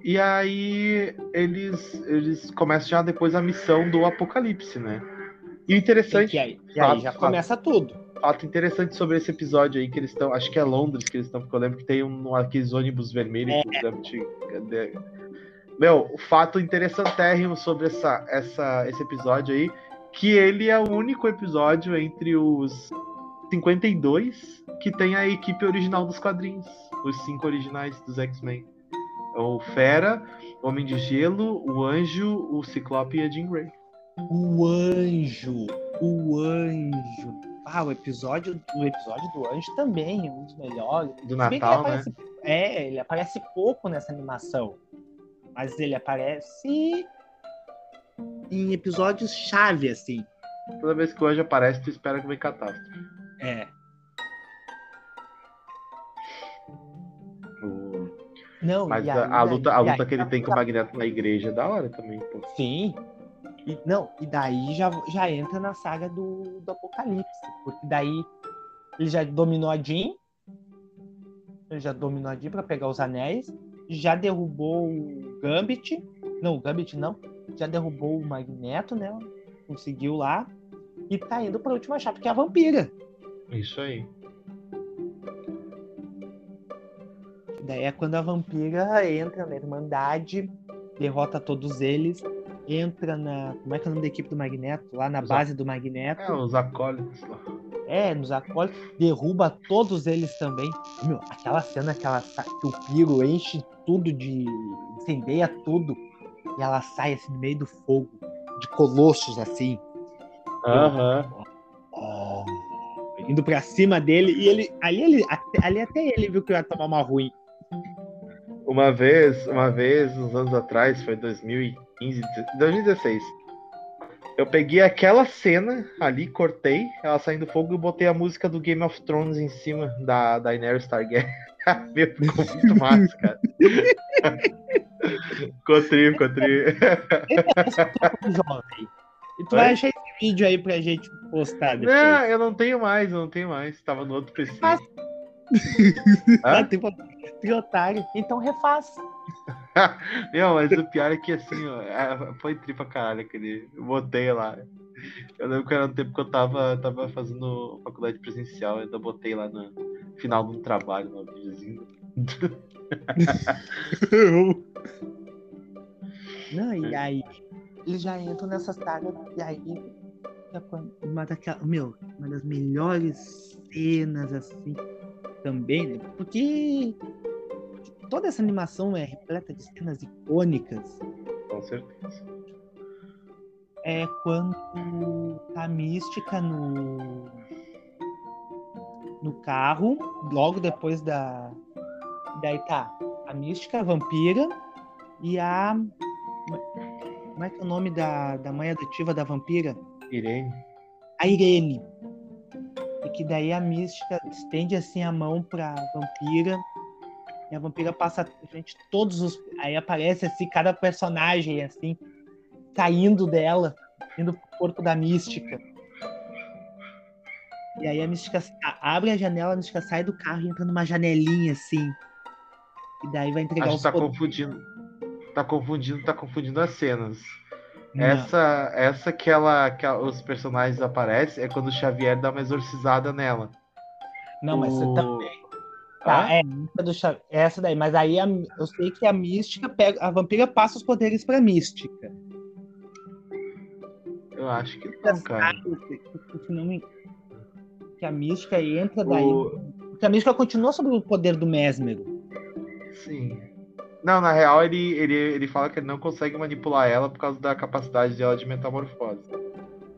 E aí eles, eles começam já depois a missão do Apocalipse, né? E o interessante, E aí, e aí já começa tudo. Fato interessante sobre esse episódio aí, que eles estão. Acho que é Londres que eles estão, porque eu lembro que tem um, aqueles ônibus vermelhos É. que o Gambit- de- Meu, o fato interessantérrimo sobre essa, essa, esse episódio aí, que ele é o único episódio entre os 52 que tem a equipe original dos quadrinhos. Os cinco originais dos X-Men. O Fera, o Homem de Gelo, o Anjo, o Ciclope e a Jean Grey. O anjo, o anjo. Ah, o episódio, o episódio do anjo também é um dos melhores. Do Natal, né? aparece- É, ele aparece pouco nessa animação. Mas ele aparece em episódios chave, assim. Toda vez que o Anjo aparece, tu espera que vem catástrofe. É. O- Não, Mas a, aí- a luta, a aí- luta que ele tem com o Magneto na igreja é da hora também, pô. Sim. E, não, e daí já, já entra na saga do, do Apocalipse. Porque daí ele já dominou a Jean. Ele já dominou a Jean pra pegar os anéis. Já derrubou o Gambit. Não, o Gambit não. Já derrubou o Magneto, né? Conseguiu lá. E tá indo pra última chave, que é a vampira. Isso aí. Daí é quando a vampira entra na Irmandade, derrota todos eles, entra na. Como é que é o nome da equipe do Magneto? Lá na Os base do Magneto. É, os acólitos lá. É, nos acolhe, derruba todos eles também. Meu, aquela cena que, ela, que o Piro enche tudo de. incendeia tudo. E ela sai assim no meio do fogo. De colossos assim. Aham. ó, indo pra cima dele. E ele. Ali, ele, até, ali até ele viu que ia tomar uma ruim. Uma vez, uma vez, uns anos atrás, foi 2015, 2016. Eu peguei aquela cena ali, cortei ela saindo do fogo e botei a música do Game of Thrones em cima da da Daenerys Targaryen. Meu, ficou muito massa, cara. ficou tri, ficou tri. jovem. E tu Oi? vai achar esse vídeo aí pra gente postar depois. Não, eu não tenho mais, eu não tenho mais. Tava no outro PC. Ah, Hã? Ah, tipo, que otário. Então refaz. Meu, mas o pior é que assim, ó, é, foi tri pra caralho aquele. Eu botei lá. Eu lembro que era no tempo que eu tava, tava fazendo faculdade presencial, eu ainda botei lá no final do trabalho, no videozinho. Não, e aí eles já entram nessa saga, e aí é uma daquela, meu, uma das melhores cenas assim também, né? Porque toda essa animação é repleta de cenas icônicas. Com certeza. É quando tá a mística no no carro, logo depois da daí tá a mística, a vampira e a como é que é o nome da, da mãe adotiva da vampira? Irene. A Irene. E que daí a mística estende assim a mão pra vampira. E a vampira passa frente todos os. Aí aparece assim, cada personagem assim, saindo dela, indo pro corpo da mística. E aí a mística a- abre a janela, a mística sai do carro e entra numa janelinha assim. E daí vai entregar Acho os tá poderes. confundindo. Tá confundindo, tá confundindo as cenas. Não. Essa, essa que ela, que a- os personagens aparecem é quando o Xavier dá uma exorcizada nela. Não, mas você O- também. Tá, Hã? é, essa, do essa daí, mas aí a- eu sei que a mística pega. A vampira passa os poderes pra mística. Eu acho que não, cara. Que a mística entra daí. O- Porque a mística continua sob o poder do Mesmero. Sim. Não, na real, ele, ele, ele fala que ele não consegue manipular ela por causa da capacidade dela de metamorfose.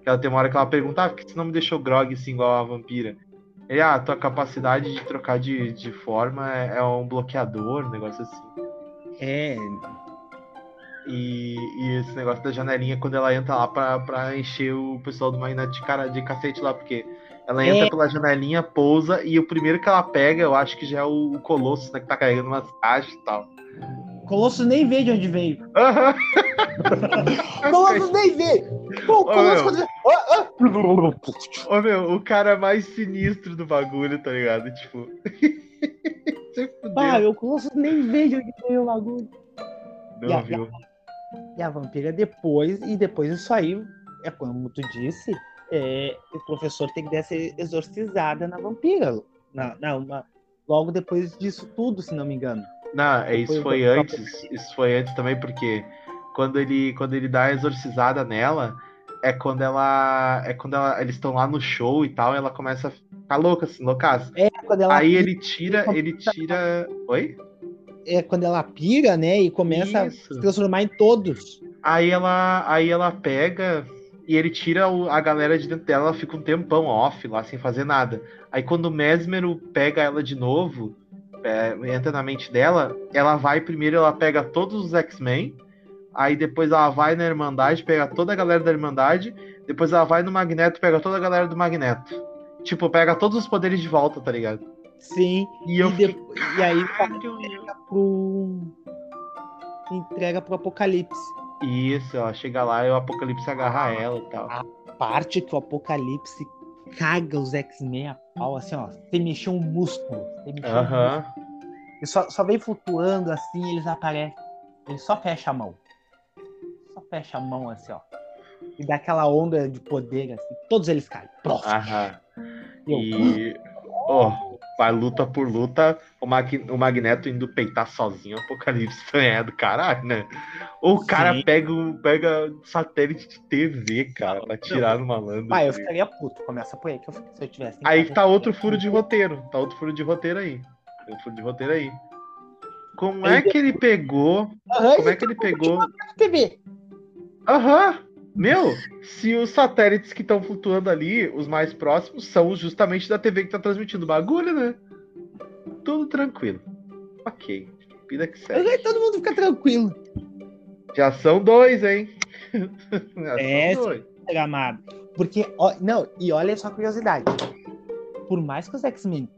Que ela tem uma hora que ela pergunta, ah, por que você não me deixou grog assim igual a vampira? Ele, ah, tua capacidade de trocar de, de forma é, é um bloqueador, um negócio assim. É. E, e esse negócio da janelinha, quando ela entra lá pra, pra encher o pessoal do Magneto de, cara, de cacete lá, porque ela entra É. pela janelinha, pousa, e o primeiro que ela pega, eu acho que já é o, o Colosso, né, que tá carregando umas caixas e tal. Colosso nem vê de onde veio. Aham. Colosso nem vê! Pô, Ô, quando vê. Ah, ah. Meu, o cara mais sinistro do bagulho, tá ligado? Tipo. Bah, o Colosso nem de onde veio o bagulho. Não, e a- viu? E a vampira depois, e depois isso aí, é como tu disse, é, o professor tem que dar essa exorcizada na vampira. Na, na, uma- logo depois disso tudo, se não me engano. Não, é, isso foi antes. Isso foi antes também, porque quando ele, quando ele dá a exorcizada nela, é quando ela. É quando ela, eles estão lá no show e tal, e ela começa a ficar louca, assim, loucaça. É quando ela. Aí ele tira, ele tira. Oi? é quando ela pira, né? E começa Isso. a se transformar em todos. Aí ela, aí ela pega e ele tira a galera de dentro dela, ela fica um tempão off lá, sem fazer nada. Aí quando o Mesmero pega ela de novo, é, entra na mente dela, ela vai primeiro, ela pega todos os X-Men, aí depois ela vai na Irmandade, pega toda a galera da Irmandade, depois ela vai no Magneto, pega toda a galera do Magneto. Tipo, pega todos os poderes de volta, tá ligado? Sim. E eu e, fiquei, depois- e aí entrega pro. Entrega pro Apocalipse. Isso, ela chega lá e o Apocalipse agarra ela e tal. Parte que o Apocalipse caga os X-Men a pau, assim, ó. Sem mexer um músculo. Sem mexer um Aham. músculo. E só, só vem flutuando assim, eles aparecem. Ele só fecha a mão. Fecha a mão assim, ó. E dá aquela onda de poder, assim. Todos eles caem. Pronto. Aham. Eu- E. Ó, vai luta por luta, o, Mag- o Magneto indo peitar sozinho, o Apocalipse também é do caralho, né? Ou o cara Sim. pega, pega satélite de TV, cara, pra tirar no malandro. Pai, eu ficaria puto. Começa por aí que eu, fico- se eu tivesse. Aí que tá outro furo de roteiro. Tá outro furo de roteiro aí. Tem um furo de roteiro aí. Como é que ele pegou? Aham, Como é que ele pegou? TV. Aham! Meu, se os satélites que estão flutuando ali, os mais próximos, são justamente da TV que tá transmitindo o bagulho, né? Tudo tranquilo. Ok. Vida que segue. Aí todo mundo fica tranquilo. Já são dois, hein? Já É, são dois. Amado. Porque, ó, não, e olha só a curiosidade. Por mais que os X-Men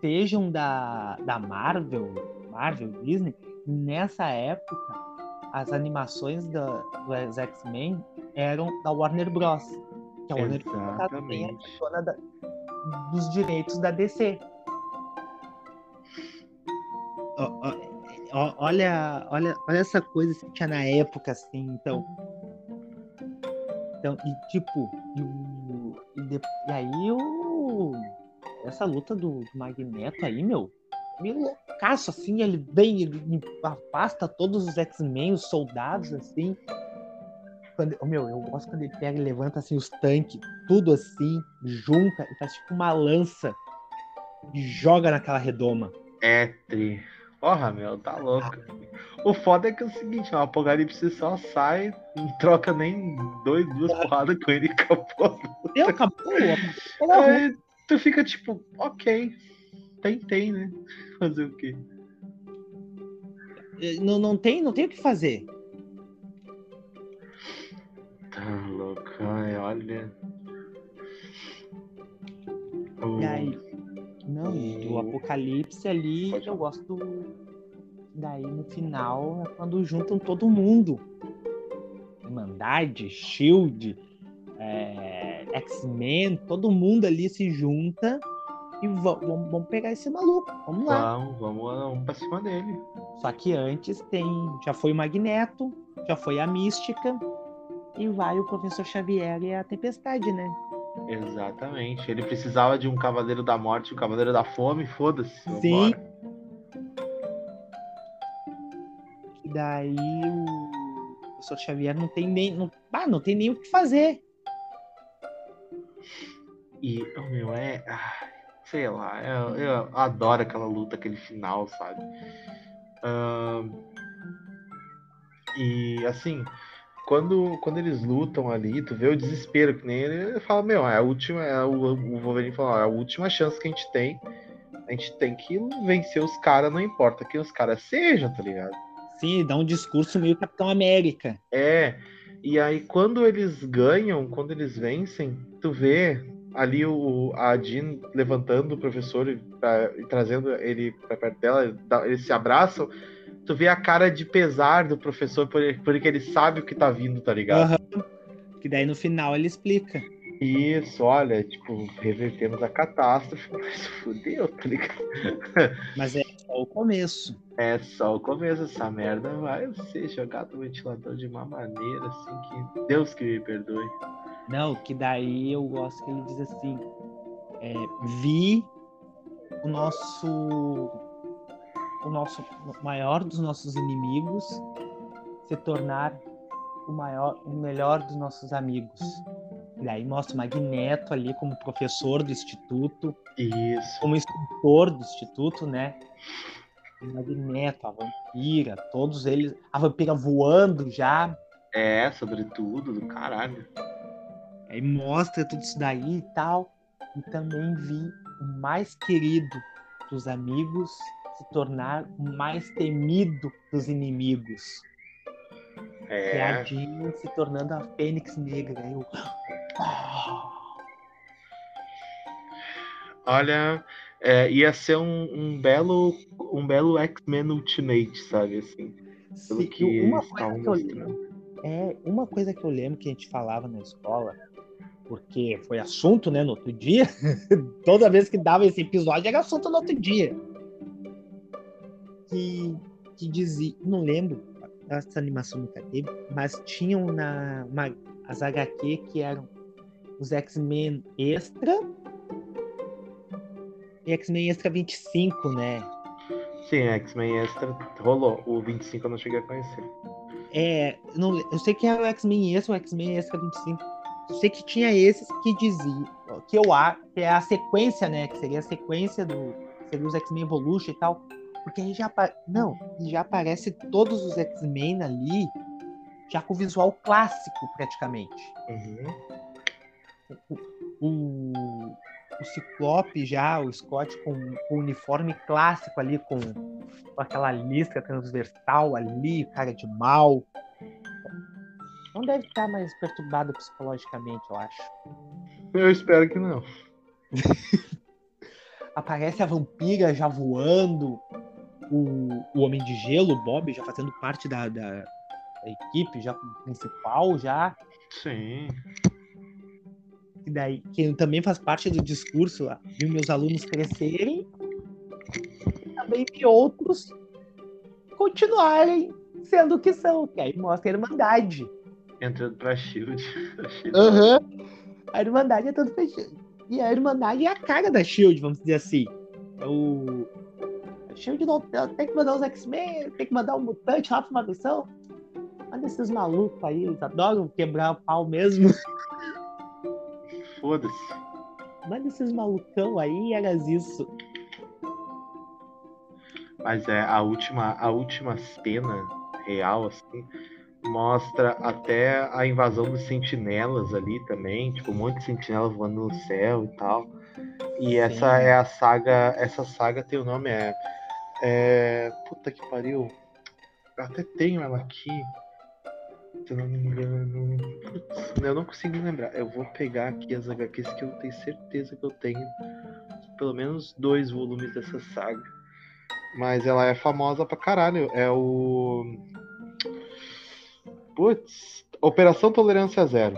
sejam da, da Marvel, Marvel, Disney, nessa época, as animações da, dos X-Men eram da Warner Bros. Que a Warner Bros. tem a dona da- dos direitos da DC. Olha, olha, olha essa coisa que tinha na época, assim, então. Então, e tipo, e, e, de- e aí o. Essa luta do, do Magneto aí, meu, meio loucaço, assim, ele vem, ele afasta todos os X-Men, os soldados, assim. Quando, oh, meu, eu gosto quando ele pega e levanta assim os tanques, tudo assim, junta e faz tipo uma lança e joga naquela redoma. É, tri. Porra, meu, tá louco. O foda é que é o seguinte, o Apocalipse só sai, não troca nem dois, duas porradas com ele e acabou. Deu, acabou. Aí tu fica tipo, ok, tentei, né? Fazer o quê? Não, não, tem, não tem o que fazer. Tá louco, ai, olha. O- E aí, não, e do apocalipse ali, Pode eu gosto do. Daí no final é quando juntam todo mundo. Irmandade, Shield, é, X-Men, todo mundo ali se junta e va- vamos, vamos pegar esse maluco. Vamos lá. Vamos, vamos, vamos pra cima dele. Só que antes tem. Já foi o Magneto, já foi a Mística. E vai o Professor Xavier e a Tempestade, né? Exatamente. Ele precisava de um Cavaleiro da Morte, um Cavaleiro da Fome, foda-se. Sim. vambora. E daí o professor Xavier não tem nem. Não, ah, não tem nem o que fazer. E, oh, meu, é. ai, sei lá, eu, eu adoro aquela luta, aquele final, sabe? Ahn, e, assim, quando, quando eles lutam ali, tu vê o desespero que nem ele, ele fala: Meu, é a última. É, o, o Wolverine fala: "Ó, É a última chance que a gente tem. A gente tem que vencer os caras, não importa quem os caras sejam, tá ligado? Sim, dá um discurso meio Capitão América. É, e aí quando eles ganham, quando eles vencem, tu vê ali o, a Jean levantando o professor e, pra- e trazendo ele pra perto dela, eles se abraçam, tu vê a cara de pesar do professor por- porque ele sabe o que tá vindo, tá ligado? Aham. Que daí no final ele explica. Isso, olha, tipo, revertemos a catástrofe, mas fudeu, tá ligado? Mas é só o começo. É só o começo, essa merda vai ser jogado no ventilador de uma maneira assim que Deus que me perdoe. Não, que daí eu gosto que ele diz assim: é, vi o nosso o nosso o maior dos nossos inimigos se tornar o maior o melhor dos nossos amigos. E daí mostra o Magneto ali como professor do instituto, Isso. como instrutor do instituto, né? Magneto, a vampira, todos eles. A vampira voando já. É, sobretudo, do caralho. Aí mostra tudo isso daí e tal. E também vi o mais querido dos amigos se tornar o mais temido dos inimigos. Que é a É, Jean se tornando a Fênix Negra. Eu... Ah, olha, é, ia ser um, um belo, um belo X-Men Ultimate, sabe, assim, pelo se- que uma coisa que eu mostrando. É, uma coisa que eu lembro que a gente falava na escola, porque foi assunto, né, no outro dia, toda vez que dava esse episódio era assunto no outro dia. Que, que dizia, não lembro, essa animação nunca teve, mas tinham na uma- as HQ que eram os X-Men Extra e X-Men Extra 25, né? Sim, X-Men Extra rolou. O 25 eu não cheguei a conhecer. É, eu, não, eu sei que era o X-Men Extra, o X-Men Extra 25. Eu sei que tinha esses que diziam, que eu acho, que é a sequência, né? Que seria a sequência do. Seria os X-Men Evolution e tal. Porque aí já. Não, já aparece todos os X-Men ali, já com o visual clássico, praticamente. Uhum. O, o Ciclope já, o Scott com, com o uniforme clássico ali, com, com aquela listra transversal ali, cara de mal. Não deve estar mais perturbado psicologicamente, eu acho. Eu espero que não. Aparece a vampira já voando, o, o Homem de Gelo, o Bob, já fazendo parte da, da, da equipe, já principal, já. Sim. E daí, que também faz parte do discurso, viu meus alunos crescerem, e também vi outros continuarem sendo o que são, que aí mostra a Irmandade. Entrando pra Shield. A Irmandade é tudo fechado. E a Irmandade é a cara da Shield, vamos dizer assim. É o. A Shield não tem que mandar os X-Men, tem que mandar um mutante lá pra uma missão. Manda esses malucos aí, eles adoram quebrar o pau mesmo. Foda-se. Manda esses malucão aí, eras isso. Mas é a última, a última cena real, assim, mostra até a invasão dos sentinelas ali também, tipo, um monte de sentinela voando no céu e tal. E essa Sim. é a saga, essa saga tem o nome, é, é. Puta que pariu. Eu até tenho ela aqui. Se eu não me engano. Putz, eu não consigo lembrar. Eu vou pegar aqui as HQs que eu tenho certeza que eu tenho. Pelo menos dois volumes dessa saga. Mas ela é famosa pra caralho. É o. Putz. Operação Tolerância Zero.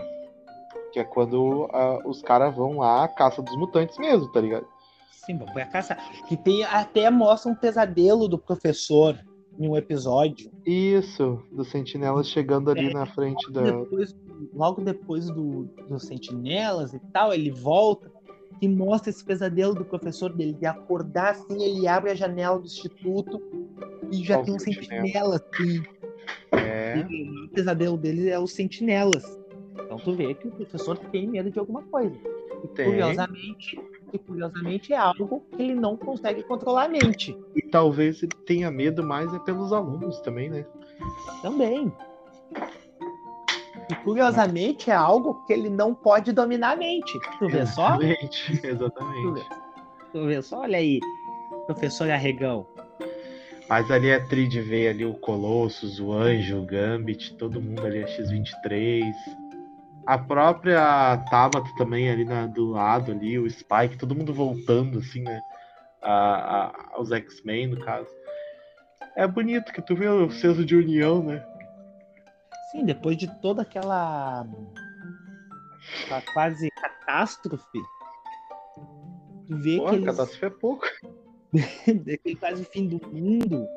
Que é quando ah, os caras vão lá à caça dos mutantes mesmo, tá ligado? Sim, vamos pra caçar. Que tem até mostra um pesadelo do professor em um episódio. Isso, dos sentinelas chegando ali É, na frente da. Depois, logo depois do, dos sentinelas e tal, ele volta e mostra esse pesadelo do professor dele de acordar assim, ele abre a janela do instituto e já tem um sentinela assim. É, E o pesadelo dele é os sentinelas. Então tu vê que o professor tem medo de alguma coisa. E Tem. curiosamente, e curiosamente é algo que ele não consegue controlar a mente. e talvez ele tenha medo mais é pelos alunos também, né? Também. E curiosamente é algo que ele não pode dominar a mente. Tu vê só? Exatamente, Tu exatamente. vê, tu vê só? Olha aí, professor Arregão. Mas ali é tri de ver ali o Colossus, o Anjo, o Gambit, todo mundo ali, a X-23. A própria Tabata também ali na- do lado ali, o Spike, todo mundo voltando assim, né? A, a- aos X-Men, no caso. É bonito que tu vê o senso de união, né? Sim, depois de toda aquela, aquela quase catástrofe, tu vê Pô, que eles, catástrofe é pouco. daquele quase fim do mundo.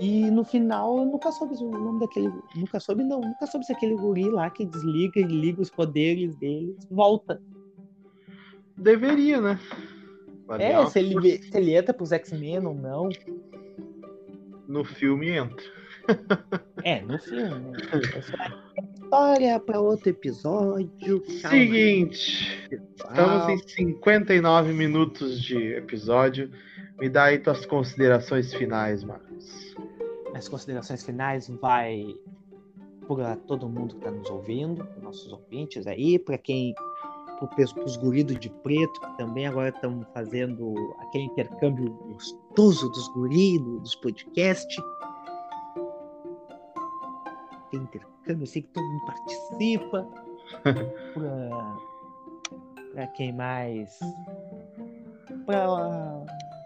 E no final, eu nunca soube o nome daquele. Nunca soube, não. Nunca soube se aquele guri lá que desliga e liga os poderes deles volta. Deveria, né? É, Aliás, se ele, se ele entra pros X-Men ou não. No filme entra. É, no filme. né? História para outro episódio. calma, Seguinte. Estamos em 59 minutos de episódio. Me dá aí tuas considerações finais, Marcos. As considerações finais vai para todo mundo que está nos ouvindo, nossos ouvintes aí, para quem para os guridos de preto, que também agora estão fazendo aquele intercâmbio gostoso dos guridos, dos podcasts. Tem intercâmbio, eu sei que todo mundo participa. para quem mais. Pra...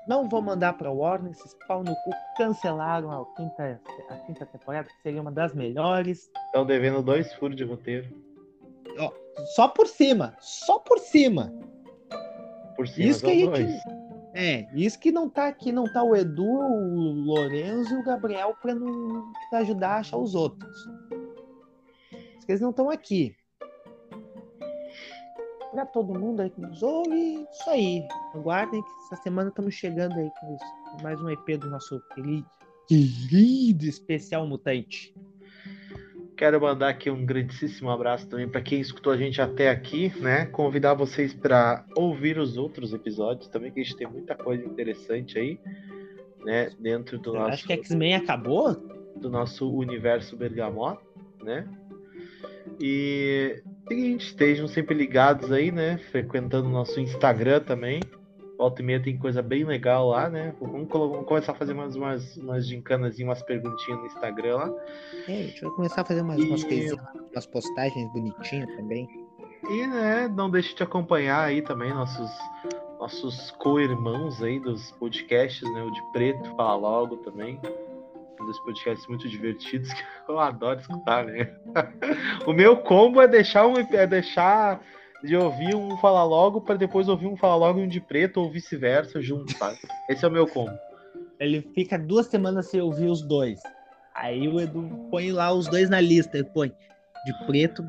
Não vou mandar para Warner, esses pau no cu cancelaram a quinta, a quinta temporada, que seria uma das melhores. Estão devendo dois furos de roteiro. Ó, só por cima, só por cima. Por cima, isso que a gente. dois. É, isso que não tá aqui, não tá o Edu, o Lorenzo e o Gabriel para não pra ajudar a achar os outros. Eles não estão aqui para todo mundo aí que nos ouve. Isso aí. Aguardem que essa semana estamos chegando aí com mais um EP do nosso querido, querido especial mutante. Quero mandar aqui um grandíssimo abraço também para quem escutou a gente até aqui, né? Convidar vocês para ouvir os outros episódios também, que a gente tem muita coisa interessante aí, né? Dentro do Eu nosso. Acho que X-Men acabou. do nosso universo bergamota, né? E seguinte, estejam sempre ligados aí, né? Frequentando o nosso Instagram também. Volta e meia tem coisa bem legal lá, né? Vamos, vamos começar a fazer umas, umas, umas gincanas e umas perguntinhas no Instagram lá. É, a gente vai começar a fazer umas, E- umas coisinhas, umas postagens bonitinhas também. E, né, não deixe de acompanhar aí também nossos, nossos co-irmãos aí dos podcasts, né? O de Preto, Fala Logo também. Um dos podcasts muito divertidos que eu adoro escutar, né? o meu combo é deixar, um, é deixar de ouvir um Fala Logo para depois ouvir um Fala Logo e um de Preto ou vice-versa junto, sabe? Esse é o meu combo. Ele fica duas semanas sem ouvir os dois. Aí o Edu põe lá os dois na lista. Ele põe de preto,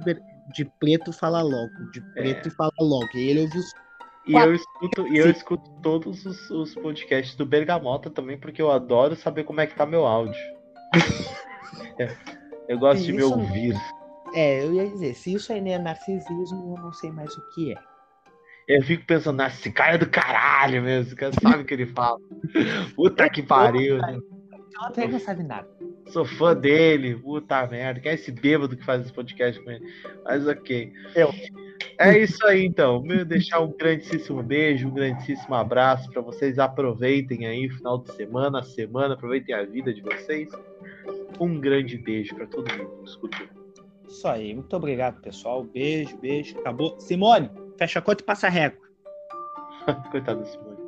de preto fala logo, de preto e fala logo. E ele ouve os. E eu escuto, e eu escuto todos os, os podcasts do Bergamota também, porque eu adoro saber como é que tá meu áudio. É, eu gosto de me ouvir. É, eu ia dizer, se isso aí não é narcisismo, eu não sei mais o que é. Eu fico pensando, "Nossa, esse cara é do caralho mesmo, esse cara sabe o que ele fala. Puta que pariu, né? Ela até não sabe nada. Sou fã dele, puta merda, quem é esse bêbado que faz esse podcast com ele? Mas ok. Eu. É isso aí então, meu deixar um grandíssimo beijo, um grandíssimo abraço pra vocês, aproveitem aí o final de semana, a semana, aproveitem a vida de vocês. Um grande beijo pra todo mundo que escutou. Isso aí, muito obrigado, pessoal. Beijo, beijo. Acabou. Simone, fecha a conta e passa a régua. Coitado da Simone.